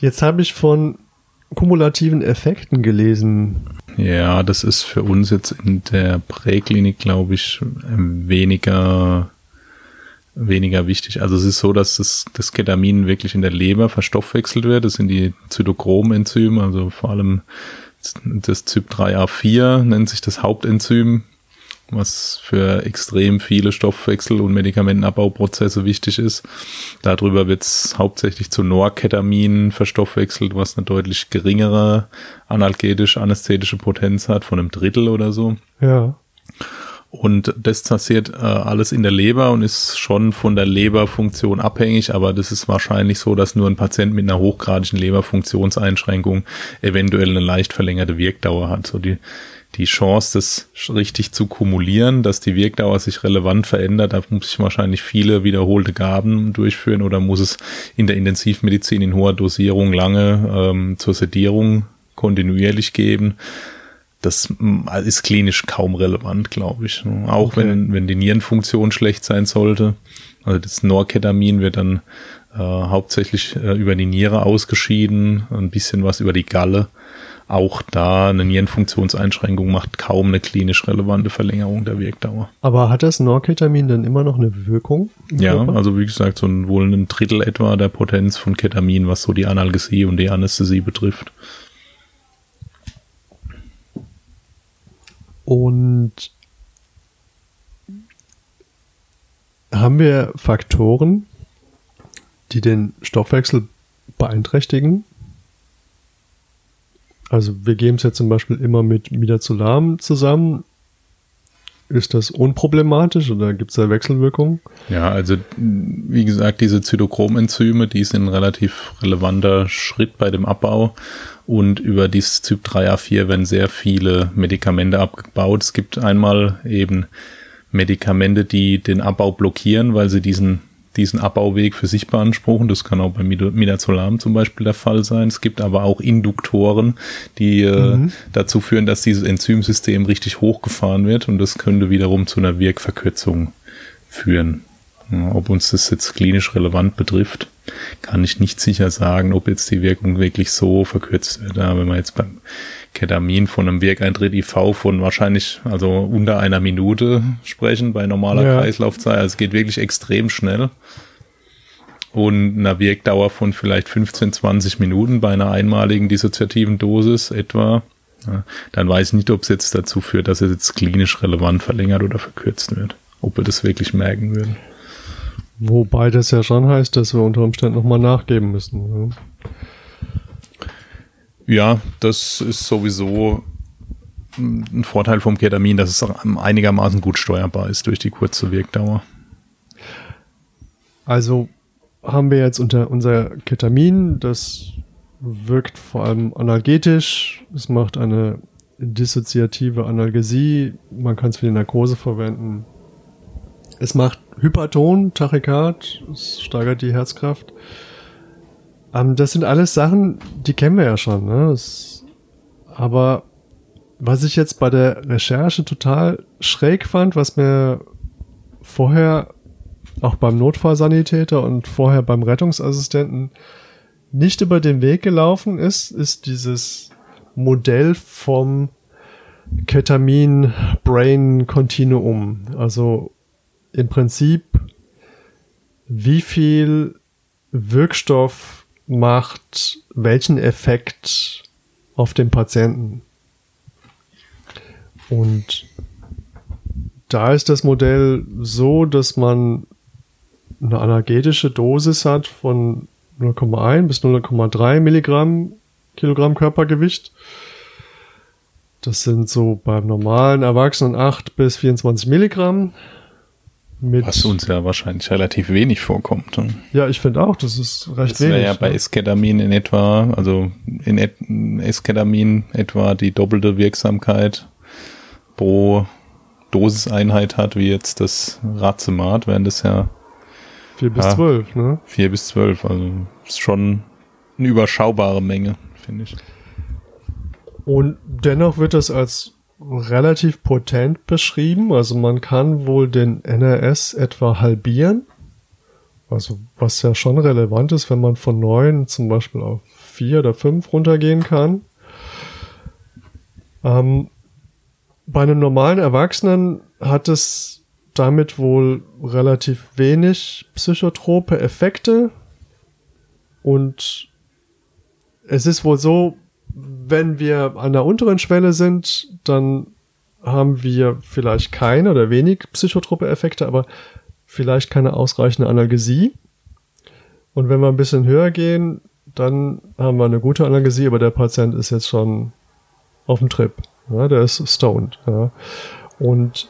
Jetzt habe ich von kumulativen Effekten gelesen. Ja, das ist für uns jetzt in der Präklinik, glaube ich, weniger, weniger wichtig. Also es ist so, dass das, das Ketamin wirklich in der Leber verstoffwechselt wird. Das sind die Zytochrom-Enzyme, also vor allem das CYP3A4 nennt sich das Hauptenzym was für extrem viele Stoffwechsel- und Medikamentenabbauprozesse wichtig ist. Darüber wird es hauptsächlich zu Norketamin verstoffwechselt, was eine deutlich geringere analgetisch-anästhetische Potenz hat, von einem Drittel oder so. Ja. Und das passiert äh, alles in der Leber und ist schon von der Leberfunktion abhängig, aber das ist wahrscheinlich so, dass nur ein Patient mit einer hochgradigen Leberfunktionseinschränkung eventuell eine leicht verlängerte Wirkdauer hat. So die die Chance, das richtig zu kumulieren, dass die Wirkdauer sich relevant verändert, da muss ich wahrscheinlich viele wiederholte Gaben durchführen oder muss es in der Intensivmedizin in hoher Dosierung lange ähm, zur Sedierung kontinuierlich geben. Das ist klinisch kaum relevant, glaube ich. Auch okay. wenn, wenn die Nierenfunktion schlecht sein sollte. Also das Norketamin wird dann äh, hauptsächlich äh, über die Niere ausgeschieden, ein bisschen was über die Galle auch da eine Nierenfunktionseinschränkung macht kaum eine klinisch relevante Verlängerung der Wirkdauer. Aber hat das Norketamin dann immer noch eine Wirkung? Ja, Körper? also wie gesagt, so ein, wohl ein Drittel etwa der Potenz von Ketamin, was so die Analgesie und die Anästhesie betrifft. Und haben wir Faktoren, die den Stoffwechsel beeinträchtigen? Also wir geben es ja zum Beispiel immer mit Midazolam zusammen. Ist das unproblematisch oder gibt es da Wechselwirkungen? Ja, also wie gesagt, diese Zytochromenzyme, die sind ein relativ relevanter Schritt bei dem Abbau. Und über dieses Typ 3A4 werden sehr viele Medikamente abgebaut. Es gibt einmal eben Medikamente, die den Abbau blockieren, weil sie diesen diesen Abbauweg für sich beanspruchen. Das kann auch bei Midazolam zum Beispiel der Fall sein. Es gibt aber auch Induktoren, die äh, mhm. dazu führen, dass dieses Enzymsystem richtig hochgefahren wird und das könnte wiederum zu einer Wirkverkürzung führen. Ja, ob uns das jetzt klinisch relevant betrifft, kann ich nicht sicher sagen, ob jetzt die Wirkung wirklich so verkürzt wird. Ja, wenn man jetzt beim Ketamin von einem Wirkeintritt IV von wahrscheinlich also unter einer Minute sprechen bei normaler ja. Kreislaufzeit. Also es geht wirklich extrem schnell. Und einer Wirkdauer von vielleicht 15, 20 Minuten bei einer einmaligen dissoziativen Dosis etwa. Ja, dann weiß ich nicht, ob es jetzt dazu führt, dass es jetzt klinisch relevant verlängert oder verkürzt wird. Ob wir das wirklich merken würden. Wobei das ja schon heißt, dass wir unter Umständen nochmal nachgeben müssen. Ja. Ja, das ist sowieso ein Vorteil vom Ketamin, dass es einigermaßen gut steuerbar ist durch die kurze Wirkdauer. Also haben wir jetzt unter unser Ketamin, das wirkt vor allem analgetisch, es macht eine dissoziative Analgesie, man kann es für die Narkose verwenden. Es macht Hyperton, Tachykard, es steigert die Herzkraft. Ähm, das sind alles Sachen, die kennen wir ja schon. Ne? Es, aber was ich jetzt bei der Recherche total schräg fand, was mir vorher auch beim Notfallsanitäter und vorher beim Rettungsassistenten nicht über den Weg gelaufen ist, ist dieses Modell vom Ketamin-Brain-Kontinuum. Also im Prinzip, wie viel Wirkstoff macht welchen Effekt auf den Patienten. Und da ist das Modell so, dass man eine analgetische Dosis hat von 0,1 bis 0,3 Milligramm Kilogramm Körpergewicht. Das sind so beim normalen Erwachsenen 8 bis 24 Milligramm. Mit Was uns ja wahrscheinlich relativ wenig vorkommt. Ne? Ja, ich finde auch, das ist recht das wenig. Das wäre ja bei ne? Esketamin in etwa, also in et Esketamin etwa die doppelte Wirksamkeit pro Dosiseinheit hat, wie jetzt das Racemat, während das ja 4 bis ja, 12, ne? 4 bis 12, also ist schon eine überschaubare Menge, finde ich. Und dennoch wird das als relativ potent beschrieben. Also man kann wohl den NRS etwa halbieren. Also was ja schon relevant ist, wenn man von 9 zum Beispiel auf 4 oder 5 runtergehen kann. Ähm, bei einem normalen Erwachsenen hat es damit wohl relativ wenig psychotrope Effekte. Und es ist wohl so, wenn wir an der unteren Schwelle sind, dann haben wir vielleicht keine oder wenig psychotrope Effekte, aber vielleicht keine ausreichende Analgesie. Und wenn wir ein bisschen höher gehen, dann haben wir eine gute Analgesie, aber der Patient ist jetzt schon auf dem Trip. Ja, der ist stoned. Ja. Und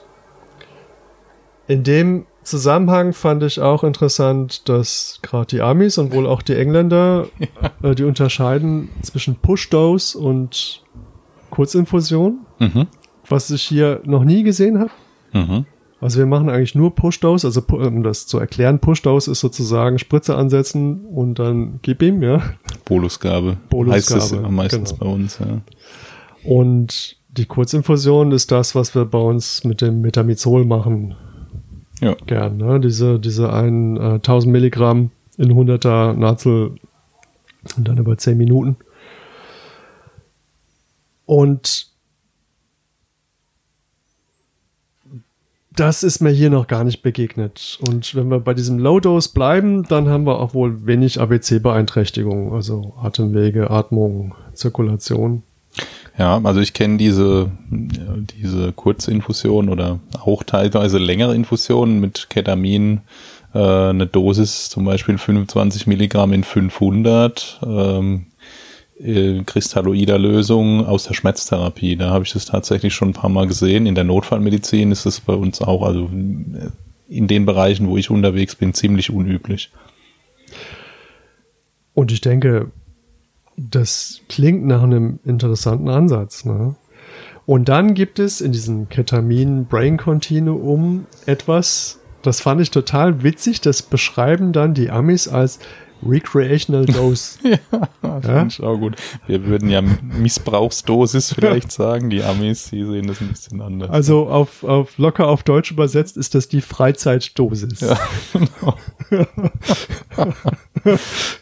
in dem Zusammenhang fand ich auch interessant, dass gerade die Amis und wohl auch die Engländer, (laughs) ja. äh, die unterscheiden zwischen Push-Dose und Kurzinfusion, mhm. was ich hier noch nie gesehen habe. Mhm. Also wir machen eigentlich nur Push-Dose, also um das zu erklären, Push-Dose ist sozusagen Spritze ansetzen und dann gib ihm, ja. Bolusgabe. Bolusgabe. Heißt es meistens genau. bei uns, ja. Und die Kurzinfusion ist das, was wir bei uns mit dem Metamizol machen. Ja. Gern, ne? Diese, diese ein, äh, 1000 Milligramm in 100er Nazel und dann über 10 Minuten. Und das ist mir hier noch gar nicht begegnet. Und wenn wir bei diesem Low-Dose bleiben, dann haben wir auch wohl wenig ABC-Beeinträchtigungen, also Atemwege, Atmung, Zirkulation. Ja, also ich kenne diese, diese Kurzinfusion oder auch teilweise längere Infusionen mit Ketamin, äh, eine Dosis zum Beispiel 25 Milligramm in 500, ähm, äh, kristalloider Lösung aus der Schmerztherapie. Da habe ich das tatsächlich schon ein paar Mal gesehen. In der Notfallmedizin ist es bei uns auch, also in den Bereichen, wo ich unterwegs bin, ziemlich unüblich. Und ich denke, das klingt nach einem interessanten Ansatz. Ne? Und dann gibt es in diesem Ketamin-Brain-Continuum etwas, das fand ich total witzig, das beschreiben dann die Amis als Recreational (laughs) Dose. ja, ja? ich auch gut. Wir würden ja Missbrauchsdosis vielleicht (laughs) sagen. Die Amis, die sehen das ein bisschen anders. Also auf, auf locker auf Deutsch übersetzt ist das die Freizeitdosis. Ja, (laughs) genau.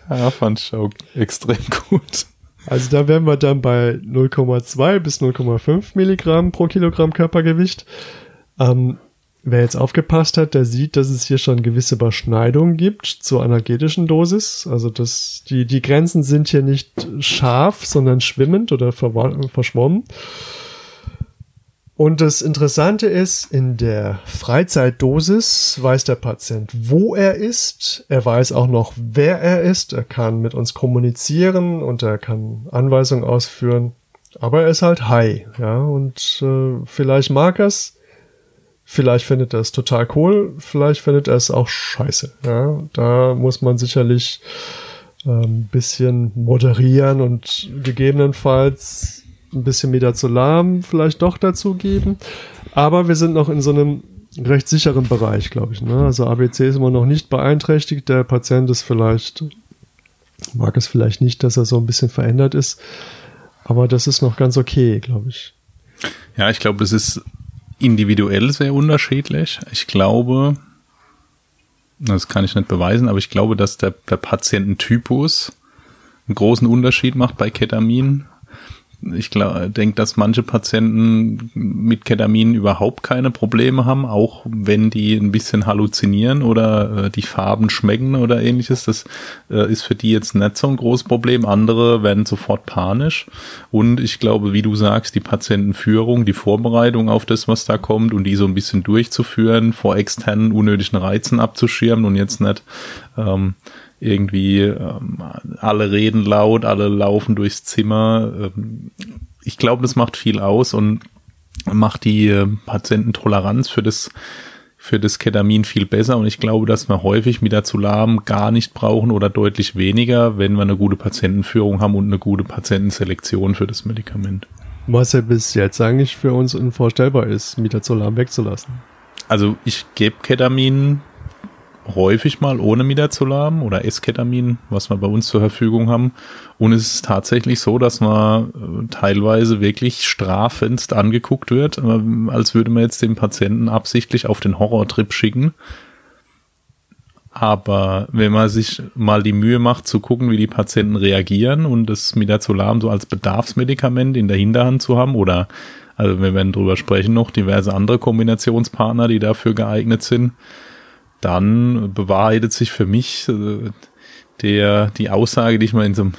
ja, fand ich auch extrem gut. Also da wären wir dann bei 0,2 bis 0,5 Milligramm pro Kilogramm Körpergewicht. Ähm, Wer jetzt aufgepasst hat, der sieht, dass es hier schon gewisse Überschneidungen gibt zur energetischen Dosis. Also dass die, die Grenzen sind hier nicht scharf, sondern schwimmend oder verschwommen. Und das Interessante ist, in der Freizeitdosis weiß der Patient, wo er ist. Er weiß auch noch, wer er ist. Er kann mit uns kommunizieren und er kann Anweisungen ausführen. Aber er ist halt high, ja. Und äh, vielleicht mag er es, Vielleicht findet er es total cool, vielleicht findet er es auch scheiße. Ja, da muss man sicherlich ein ähm, bisschen moderieren und gegebenenfalls ein bisschen Midazolam vielleicht doch dazu geben. Aber wir sind noch in so einem recht sicheren Bereich, glaube ich. Ne? Also ABC ist immer noch nicht beeinträchtigt. Der Patient ist vielleicht, mag es vielleicht nicht, dass er so ein bisschen verändert ist. Aber das ist noch ganz okay, glaube ich. Ja, ich glaube, es ist individuell sehr unterschiedlich. Ich glaube, das kann ich nicht beweisen, aber ich glaube, dass der, der Patiententypus einen großen Unterschied macht bei Ketamin ich denke, dass manche Patienten mit Ketamin überhaupt keine Probleme haben, auch wenn die ein bisschen halluzinieren oder äh, die Farben schmecken oder ähnliches. Das äh, ist für die jetzt nicht so ein großes Problem. Andere werden sofort panisch. Und ich glaube, wie du sagst, die Patientenführung, die Vorbereitung auf das, was da kommt und die so ein bisschen durchzuführen, vor externen unnötigen Reizen abzuschirmen und jetzt nicht ähm, irgendwie ähm, alle reden laut, alle laufen durchs Zimmer. Ähm, ich glaube, das macht viel aus und macht die äh, Patiententoleranz für das für das Ketamin viel besser und ich glaube, dass wir häufig Midazolam gar nicht brauchen oder deutlich weniger, wenn wir eine gute Patientenführung haben und eine gute Patientenselektion für das Medikament. Was ja bis jetzt eigentlich für uns unvorstellbar ist, Midazolam wegzulassen. Also ich gebe Ketamin häufig mal ohne Midazolam oder Esketamin, was wir bei uns zur Verfügung haben. Und es ist tatsächlich so, dass man äh, teilweise wirklich strafendst angeguckt wird, äh, als würde man jetzt den Patienten absichtlich auf den Horrortrip schicken. Aber wenn man sich mal die Mühe macht zu gucken, wie die Patienten reagieren und das Midazolam so als Bedarfsmedikament in der Hinterhand zu haben oder also wir werden drüber sprechen noch diverse andere Kombinationspartner, die dafür geeignet sind, dann bewahrheitet sich für mich äh, der die Aussage, die ich mal in so einem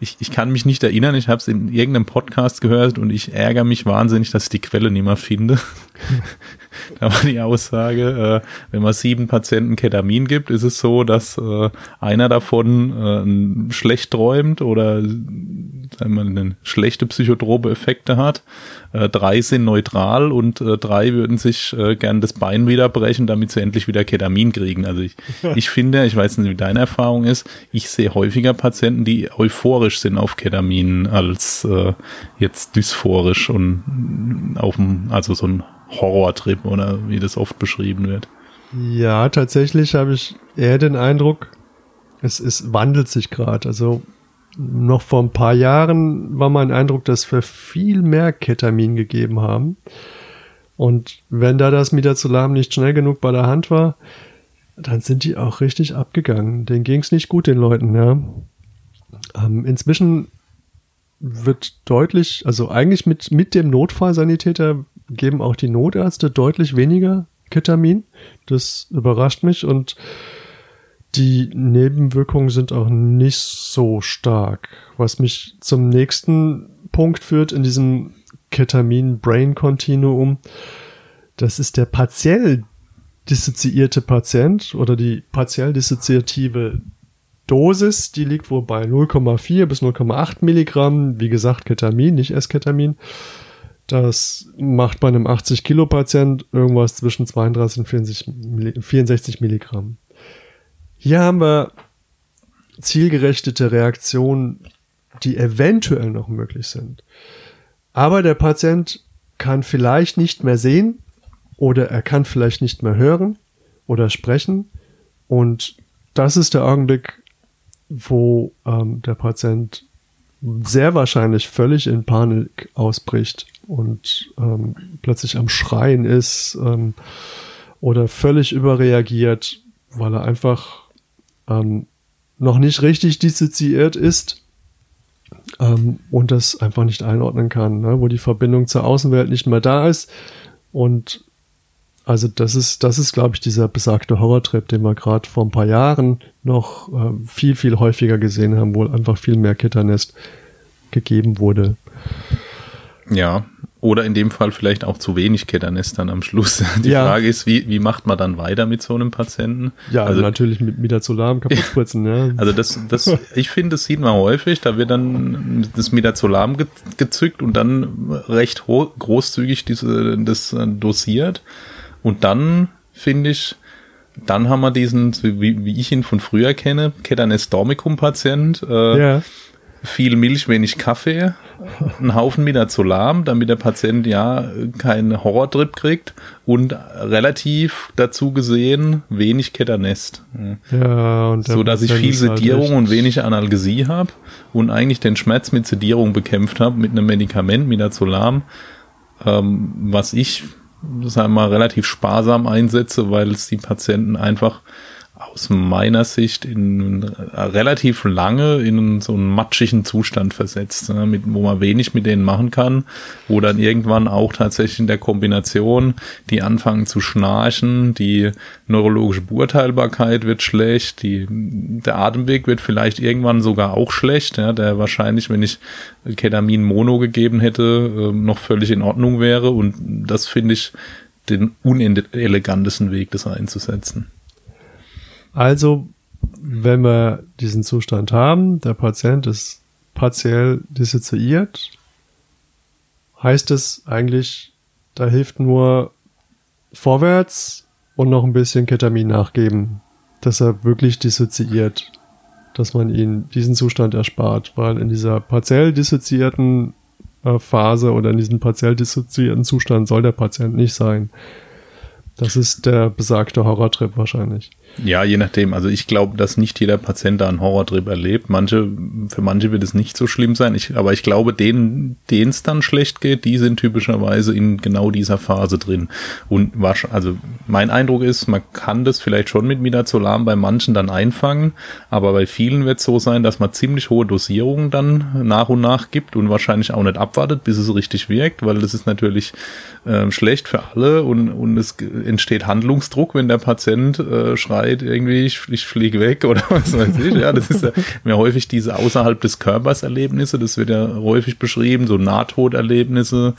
ich, ich kann mich nicht erinnern, ich habe es in irgendeinem Podcast gehört und ich ärgere mich wahnsinnig, dass ich die Quelle nicht mehr finde. Da war die Aussage, äh, wenn man sieben Patienten Ketamin gibt, ist es so, dass äh, einer davon äh, schlecht träumt oder sagen wir, schlechte psychotrope Effekte hat. Äh, drei sind neutral und äh, drei würden sich äh, gern das Bein wieder brechen, damit sie endlich wieder Ketamin kriegen. Also ich, (laughs) ich finde, ich weiß nicht, wie deine Erfahrung ist, ich sehe häufiger Patienten, die euphorisch sind auf Ketamin als äh, jetzt dysphorisch und auf dem, also so ein Horrortrip oder wie das oft beschrieben wird. Ja, tatsächlich habe ich eher den Eindruck, es, es wandelt sich gerade. Also noch vor ein paar Jahren war mein Eindruck, dass wir viel mehr Ketamin gegeben haben. Und wenn da das Midazolam nicht schnell genug bei der Hand war, dann sind die auch richtig abgegangen. Denen ging es nicht gut, den Leuten, ja. Ähm, inzwischen wird deutlich, also eigentlich mit, mit dem Notfallsanitäter geben auch die Notärzte deutlich weniger Ketamin. Das überrascht mich und die Nebenwirkungen sind auch nicht so stark. Was mich zum nächsten Punkt führt in diesem Ketamin-Brain-Kontinuum. Das ist der partiell dissoziierte Patient oder die partiell dissoziative Dosis, die liegt wohl bei 0,4 bis 0,8 Milligramm. Wie gesagt, Ketamin, nicht Esketamin. Das macht bei einem 80 Kilo Patient irgendwas zwischen 32 und 64, 64 Milligramm. Hier haben wir zielgerechtete Reaktionen, die eventuell noch möglich sind. Aber der Patient kann vielleicht nicht mehr sehen oder er kann vielleicht nicht mehr hören oder sprechen. Und das ist der Augenblick, wo ähm, der Patient sehr wahrscheinlich völlig in Panik ausbricht und ähm, plötzlich am Schreien ist ähm, oder völlig überreagiert, weil er einfach ähm, noch nicht richtig dissoziiert ist ähm, und das einfach nicht einordnen kann, ne? wo die Verbindung zur Außenwelt nicht mehr da ist. Und also das ist, das ist, glaube ich, dieser besagte Horrortrip, den wir gerade vor ein paar Jahren noch äh, viel, viel häufiger gesehen haben, wo einfach viel mehr Kitternest gegeben wurde. Ja, oder in dem Fall vielleicht auch zu wenig Ketternest dann am Schluss. (laughs) Die ja. Frage ist, wie, wie macht man dann weiter mit so einem Patienten? Ja, also natürlich mit Midazolam kaputt spritzen. ja. Also das, das, (laughs) ich finde, das sieht man häufig. Da wird dann das Midazolam ge gezückt und dann recht großzügig diese, das äh, dosiert. Und dann finde ich, dann haben wir diesen, wie, wie ich ihn von früher kenne, Ketanest Dormicum Patient. Äh, ja viel Milch, wenig Kaffee, einen Haufen Midazolam, damit der Patient ja keinen Horrortrip kriegt und relativ dazu gesehen wenig Ketanest. Ja, und so dass ich viel halt Sedierung halt und wenig Analgesie habe und eigentlich den Schmerz mit Sedierung bekämpft habe mit einem Medikament Midazolam, ähm, was ich sagen wir mal relativ sparsam einsetze, weil es die Patienten einfach aus meiner Sicht in relativ lange in so einen matschigen Zustand versetzt, ne, mit, wo man wenig mit denen machen kann, wo dann irgendwann auch tatsächlich in der Kombination die anfangen zu schnarchen, die neurologische Beurteilbarkeit wird schlecht, die, der Atemweg wird vielleicht irgendwann sogar auch schlecht, ja, der wahrscheinlich, wenn ich Ketamin Mono gegeben hätte, ähm, noch völlig in Ordnung wäre und das finde ich den unelegantesten Weg, das einzusetzen. Also, wenn wir diesen Zustand haben, der Patient ist partiell dissoziiert, heißt es eigentlich, da hilft nur vorwärts und noch ein bisschen Ketamin nachgeben, dass er wirklich dissoziiert, dass man ihn diesen Zustand erspart, weil in dieser partiell dissoziierten äh, Phase oder in diesem partiell dissoziierten Zustand soll der Patient nicht sein. Das ist der besagte Horrortrip wahrscheinlich. Ja, je nachdem. Also ich glaube, dass nicht jeder Patient da einen Horrortrip erlebt. Manche, für manche wird es nicht so schlimm sein. Ich, aber ich glaube, denen, denen es dann schlecht geht, die sind typischerweise in genau dieser Phase drin. Und was, also mein Eindruck ist, man kann das vielleicht schon mit Midazolam bei manchen dann einfangen, aber bei vielen wird es so sein, dass man ziemlich hohe Dosierungen dann nach und nach gibt und wahrscheinlich auch nicht abwartet, bis es richtig wirkt, weil das ist natürlich äh, schlecht für alle und, und es entsteht Handlungsdruck, wenn der Patient äh, schreit, Zeit irgendwie, ich, ich fliege weg oder (laughs) was weiß ich. Ja, das ist ja, ja häufig diese außerhalb des Körpers Erlebnisse, das wird ja häufig beschrieben, so Nahtoderlebnisse,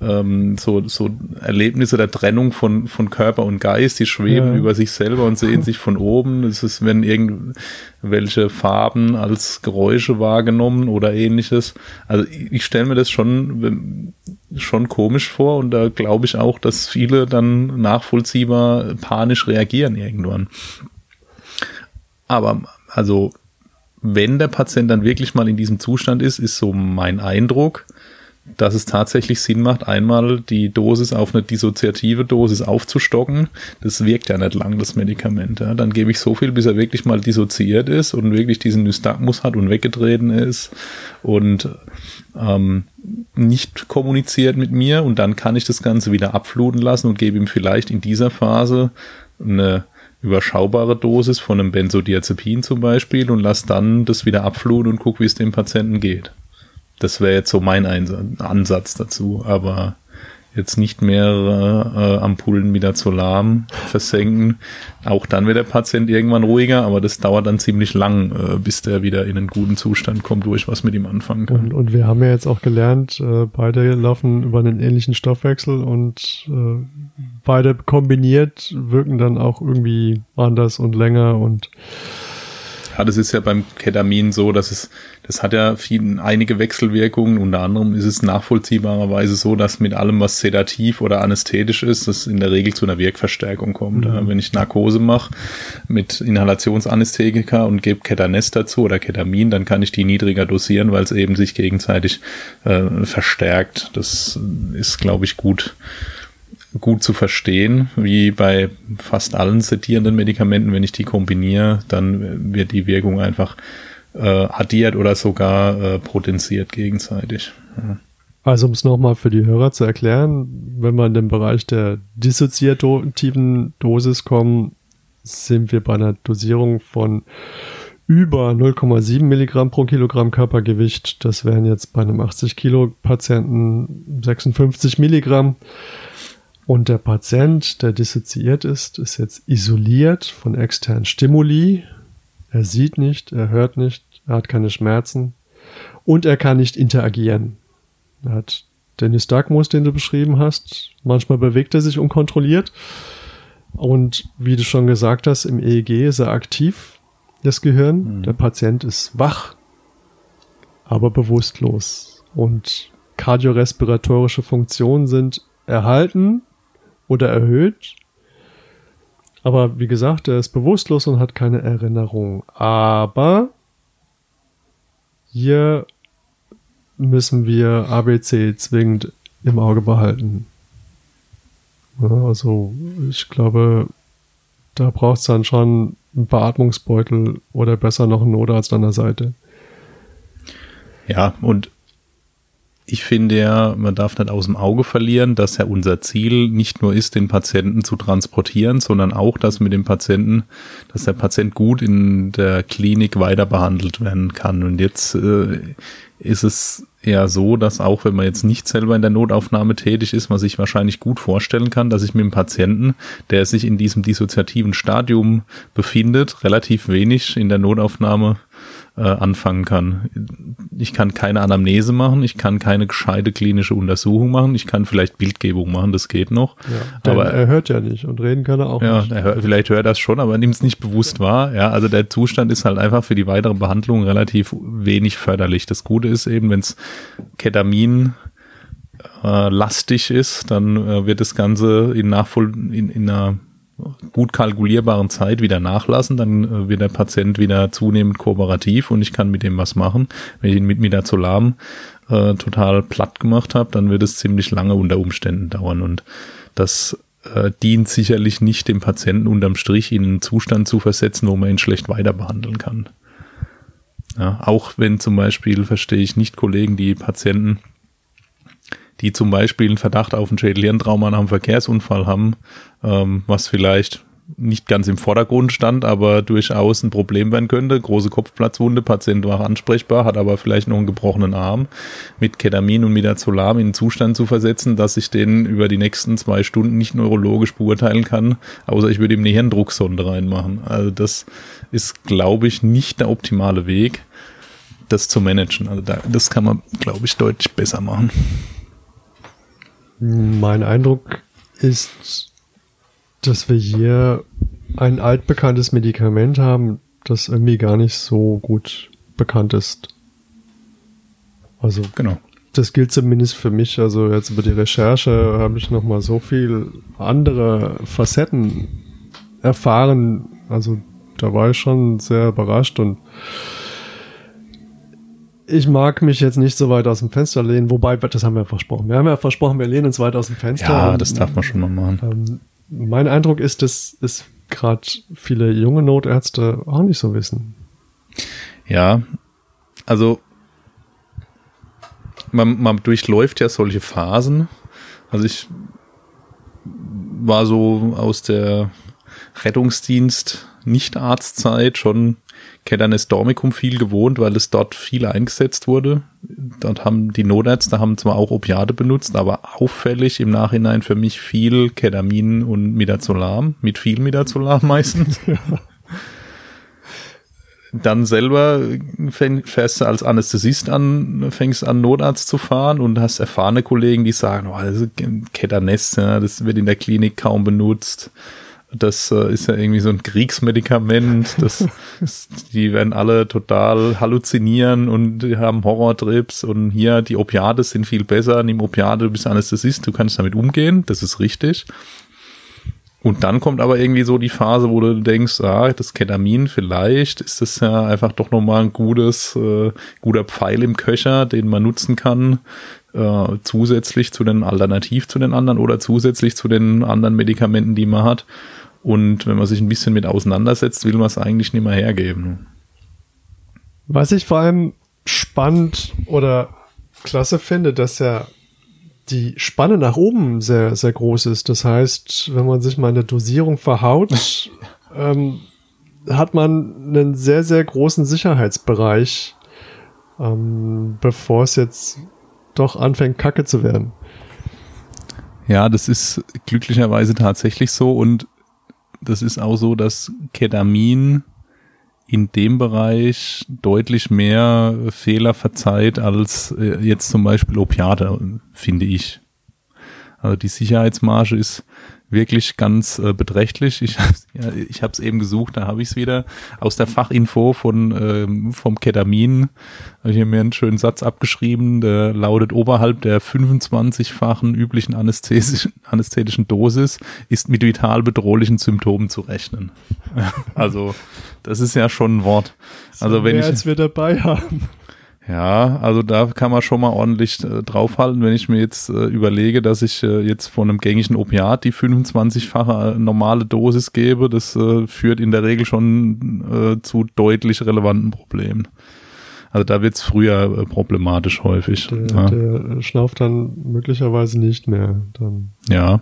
ähm, so, so Erlebnisse der Trennung von, von Körper und Geist, die schweben ja. über sich selber und sehen sich von oben. Das ist, wenn irgendwelche Farben als Geräusche wahrgenommen oder ähnliches. Also ich, ich stelle mir das schon schon komisch vor und da glaube ich auch, dass viele dann nachvollziehbar panisch reagieren irgendwann. Aber also wenn der Patient dann wirklich mal in diesem Zustand ist, ist so mein Eindruck, dass es tatsächlich Sinn macht, einmal die Dosis auf eine dissoziative Dosis aufzustocken. Das wirkt ja nicht lang, das Medikament. Ja. Dann gebe ich so viel, bis er wirklich mal dissoziiert ist und wirklich diesen Nystagmus hat und weggetreten ist und ähm, nicht kommuniziert mit mir und dann kann ich das Ganze wieder abfluten lassen und gebe ihm vielleicht in dieser Phase eine überschaubare Dosis von einem Benzodiazepin zum Beispiel und lasse dann das wieder abfluten und gucke, wie es dem Patienten geht. Das wäre jetzt so mein Ansatz dazu, aber jetzt nicht mehrere äh, Ampullen wieder zu lahm versenken. Auch dann wird der Patient irgendwann ruhiger, aber das dauert dann ziemlich lang, äh, bis der wieder in einen guten Zustand kommt, wo ich was mit ihm anfangen kann. Und, und wir haben ja jetzt auch gelernt, äh, beide laufen über einen ähnlichen Stoffwechsel und äh, beide kombiniert wirken dann auch irgendwie anders und länger und ja, das ist ja beim Ketamin so, dass es, das hat ja viel, einige Wechselwirkungen. Unter anderem ist es nachvollziehbarerweise so, dass mit allem, was sedativ oder anästhetisch ist, das in der Regel zu einer Wirkverstärkung kommt. Mhm. Wenn ich Narkose mache mit Inhalationsanästhetika und gebe Ketanest dazu oder Ketamin, dann kann ich die niedriger dosieren, weil es eben sich gegenseitig äh, verstärkt. Das ist, glaube ich, gut gut zu verstehen, wie bei fast allen sedierenden Medikamenten. Wenn ich die kombiniere, dann wird die Wirkung einfach äh, addiert oder sogar äh, potenziert gegenseitig. Ja. Also um es nochmal für die Hörer zu erklären, wenn wir in den Bereich der dissoziativen Dosis kommen, sind wir bei einer Dosierung von über 0,7 Milligramm pro Kilogramm Körpergewicht. Das wären jetzt bei einem 80 Kilo Patienten 56 Milligramm. Und der Patient, der dissoziiert ist, ist jetzt isoliert von externen Stimuli. Er sieht nicht, er hört nicht, er hat keine Schmerzen und er kann nicht interagieren. Er hat den Nystagmus, den du beschrieben hast. Manchmal bewegt er sich unkontrolliert. Und wie du schon gesagt hast, im EEG ist er aktiv, das Gehirn. Mhm. Der Patient ist wach, aber bewusstlos. Und kardiorespiratorische Funktionen sind erhalten, oder erhöht. Aber wie gesagt, er ist bewusstlos und hat keine Erinnerung. Aber hier müssen wir ABC zwingend im Auge behalten. Also ich glaube, da braucht es dann schon einen Beatmungsbeutel oder besser noch einen Notarzt an der Seite. Ja, und ich finde ja, man darf nicht aus dem Auge verlieren, dass ja unser Ziel nicht nur ist, den Patienten zu transportieren, sondern auch, dass mit dem Patienten, dass der Patient gut in der Klinik weiter behandelt werden kann. Und jetzt äh, ist es ja so, dass auch wenn man jetzt nicht selber in der Notaufnahme tätig ist, man sich wahrscheinlich gut vorstellen kann, dass ich mit dem Patienten, der sich in diesem dissoziativen Stadium befindet, relativ wenig in der Notaufnahme äh, anfangen kann. Ich kann keine Anamnese machen, ich kann keine gescheite klinische Untersuchung machen, ich kann vielleicht Bildgebung machen, das geht noch. Ja, aber er hört ja nicht und reden kann er auch ja, nicht. Ja, hört, vielleicht hört er das schon, aber nimmt es nicht bewusst wahr. Ja, also der Zustand ist halt einfach für die weitere Behandlung relativ wenig förderlich. Das Gute ist eben, wenn es Ketamin äh, lastig ist, dann äh, wird das Ganze in Nachvoll in, in einer gut kalkulierbaren Zeit wieder nachlassen, dann äh, wird der Patient wieder zunehmend kooperativ und ich kann mit dem was machen. Wenn ich ihn mit Midazolam äh, total platt gemacht habe, dann wird es ziemlich lange unter Umständen dauern und das äh, dient sicherlich nicht dem Patienten unterm Strich in einen Zustand zu versetzen, wo man ihn schlecht weiter behandeln kann. Ja, auch wenn zum Beispiel, verstehe ich nicht Kollegen, die Patienten die zum Beispiel einen Verdacht auf ein Schädelhirntrauma nach einem Verkehrsunfall haben, ähm, was vielleicht nicht ganz im Vordergrund stand, aber durchaus ein Problem werden könnte. Große Kopfplatzwunde, Patient war ansprechbar, hat aber vielleicht noch einen gebrochenen Arm. Mit Ketamin und Midazolam in einen Zustand zu versetzen, dass ich den über die nächsten zwei Stunden nicht neurologisch beurteilen kann, außer ich würde ihm eine Hirndrucksonde reinmachen. Also das ist, glaube ich, nicht der optimale Weg, das zu managen. Also da, das kann man, glaube ich, deutlich besser machen. Mein Eindruck ist, dass wir hier ein altbekanntes Medikament haben, das irgendwie gar nicht so gut bekannt ist. Also genau. Das gilt zumindest für mich. Also jetzt über die Recherche habe ich noch mal so viel andere Facetten erfahren. Also da war ich schon sehr überrascht und ich mag mich jetzt nicht so weit aus dem Fenster lehnen, wobei, das haben wir versprochen. Wir haben ja versprochen, wir lehnen uns weit aus dem Fenster. Ja, das darf man schon mal machen. Ähm, mein Eindruck ist, dass es gerade viele junge Notärzte auch nicht so wissen. Ja, also man, man durchläuft ja solche Phasen. Also ich war so aus der Rettungsdienst Nicht-Arztzeit schon Kedanes Dormicum viel gewohnt, weil es dort viel eingesetzt wurde. Dort haben die Notärzte haben zwar auch Opiate benutzt, aber auffällig im Nachhinein für mich viel Kedamin und Midazolam, mit viel Midazolam meistens. (laughs) Dann selber fährst du als Anästhesist an, fängst an Notarzt zu fahren und hast erfahrene Kollegen, die sagen, oh, das ist Ketanes, ja, das wird in der Klinik kaum benutzt das äh, ist ja irgendwie so ein Kriegsmedikament. Das, (laughs) das, die werden alle total halluzinieren und die haben Horrortrips und hier die Opiate sind viel besser. Nimm Opiate, du bist Anästhesist, du kannst damit umgehen, das ist richtig. Und dann kommt aber irgendwie so die Phase, wo du denkst, ah, das Ketamin vielleicht ist das ja einfach doch nochmal ein gutes, äh, guter Pfeil im Köcher, den man nutzen kann, äh, zusätzlich zu den Alternativ zu den anderen oder zusätzlich zu den anderen Medikamenten, die man hat. Und wenn man sich ein bisschen mit auseinandersetzt, will man es eigentlich nicht mehr hergeben. Was ich vor allem spannend oder klasse finde, dass ja die Spanne nach oben sehr, sehr groß ist. Das heißt, wenn man sich mal in der Dosierung verhaut, (laughs) ähm, hat man einen sehr, sehr großen Sicherheitsbereich, ähm, bevor es jetzt doch anfängt, kacke zu werden. Ja, das ist glücklicherweise tatsächlich so und das ist auch so, dass Ketamin in dem Bereich deutlich mehr Fehler verzeiht als äh, jetzt zum Beispiel Opiate, finde ich. Also die Sicherheitsmarge ist wirklich ganz äh, beträchtlich. Ich, (laughs) ja, ich habe es eben gesucht, da habe ich es wieder aus der Fachinfo von ähm, vom Ketamin. Ich habe mir einen schönen Satz abgeschrieben, der lautet oberhalb der 25-fachen üblichen anästhetischen, anästhetischen Dosis ist mit vital bedrohlichen Symptomen zu rechnen. (laughs) also das ist ja schon ein Wort. Also so wenn mehr, ich als wir dabei haben. Ja, also da kann man schon mal ordentlich äh, draufhalten, wenn ich mir jetzt äh, überlege, dass ich äh, jetzt von einem gängigen Opiat die 25-fache äh, normale Dosis gebe. Das äh, führt in der Regel schon äh, zu deutlich relevanten Problemen. Also da wird's früher äh, problematisch häufig. Der, ja. der schnauft dann möglicherweise nicht mehr. Dann. Ja,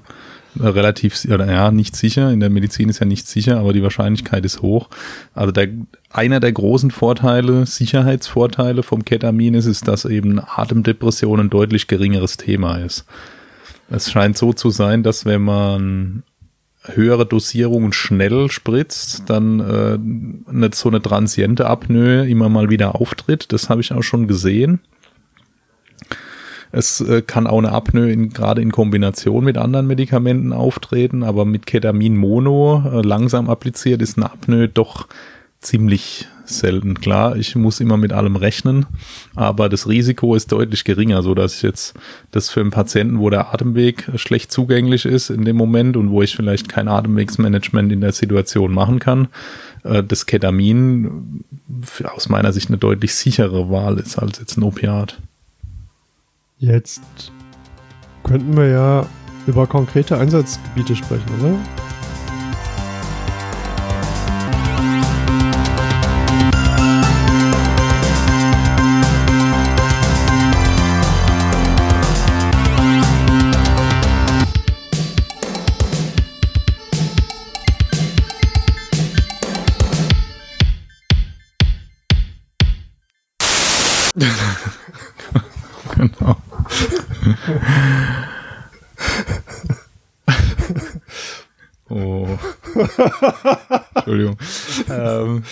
relativ, oder ja, nicht sicher. In der Medizin ist ja nicht sicher, aber die Wahrscheinlichkeit ist hoch. Also der, einer der großen Vorteile, Sicherheitsvorteile vom Ketamin ist, ist, dass eben Atemdepression ein deutlich geringeres Thema ist. Es scheint so zu sein, dass wenn man höhere Dosierungen schnell spritzt, dann äh, nicht so eine transiente Apnoe immer mal wieder auftritt. Das habe ich auch schon gesehen. Es äh, kann auch eine Apnoe in, gerade in Kombination mit anderen Medikamenten auftreten, aber mit Ketamin Mono äh, langsam appliziert ist eine Apnoe doch ziemlich selten. Klar, ich muss immer mit allem rechnen, aber das Risiko ist deutlich geringer, so dass ich jetzt das für einen Patienten, wo der Atemweg schlecht zugänglich ist in dem Moment und wo ich vielleicht kein Atemwegsmanagement in der Situation machen kann, äh, das Ketamin aus meiner Sicht eine deutlich sichere Wahl ist als jetzt ein Opiat. Jetzt könnten wir ja über konkrete Einsatzgebiete sprechen, oder? (laughs) Entschuldigung. (laughs) Ähm,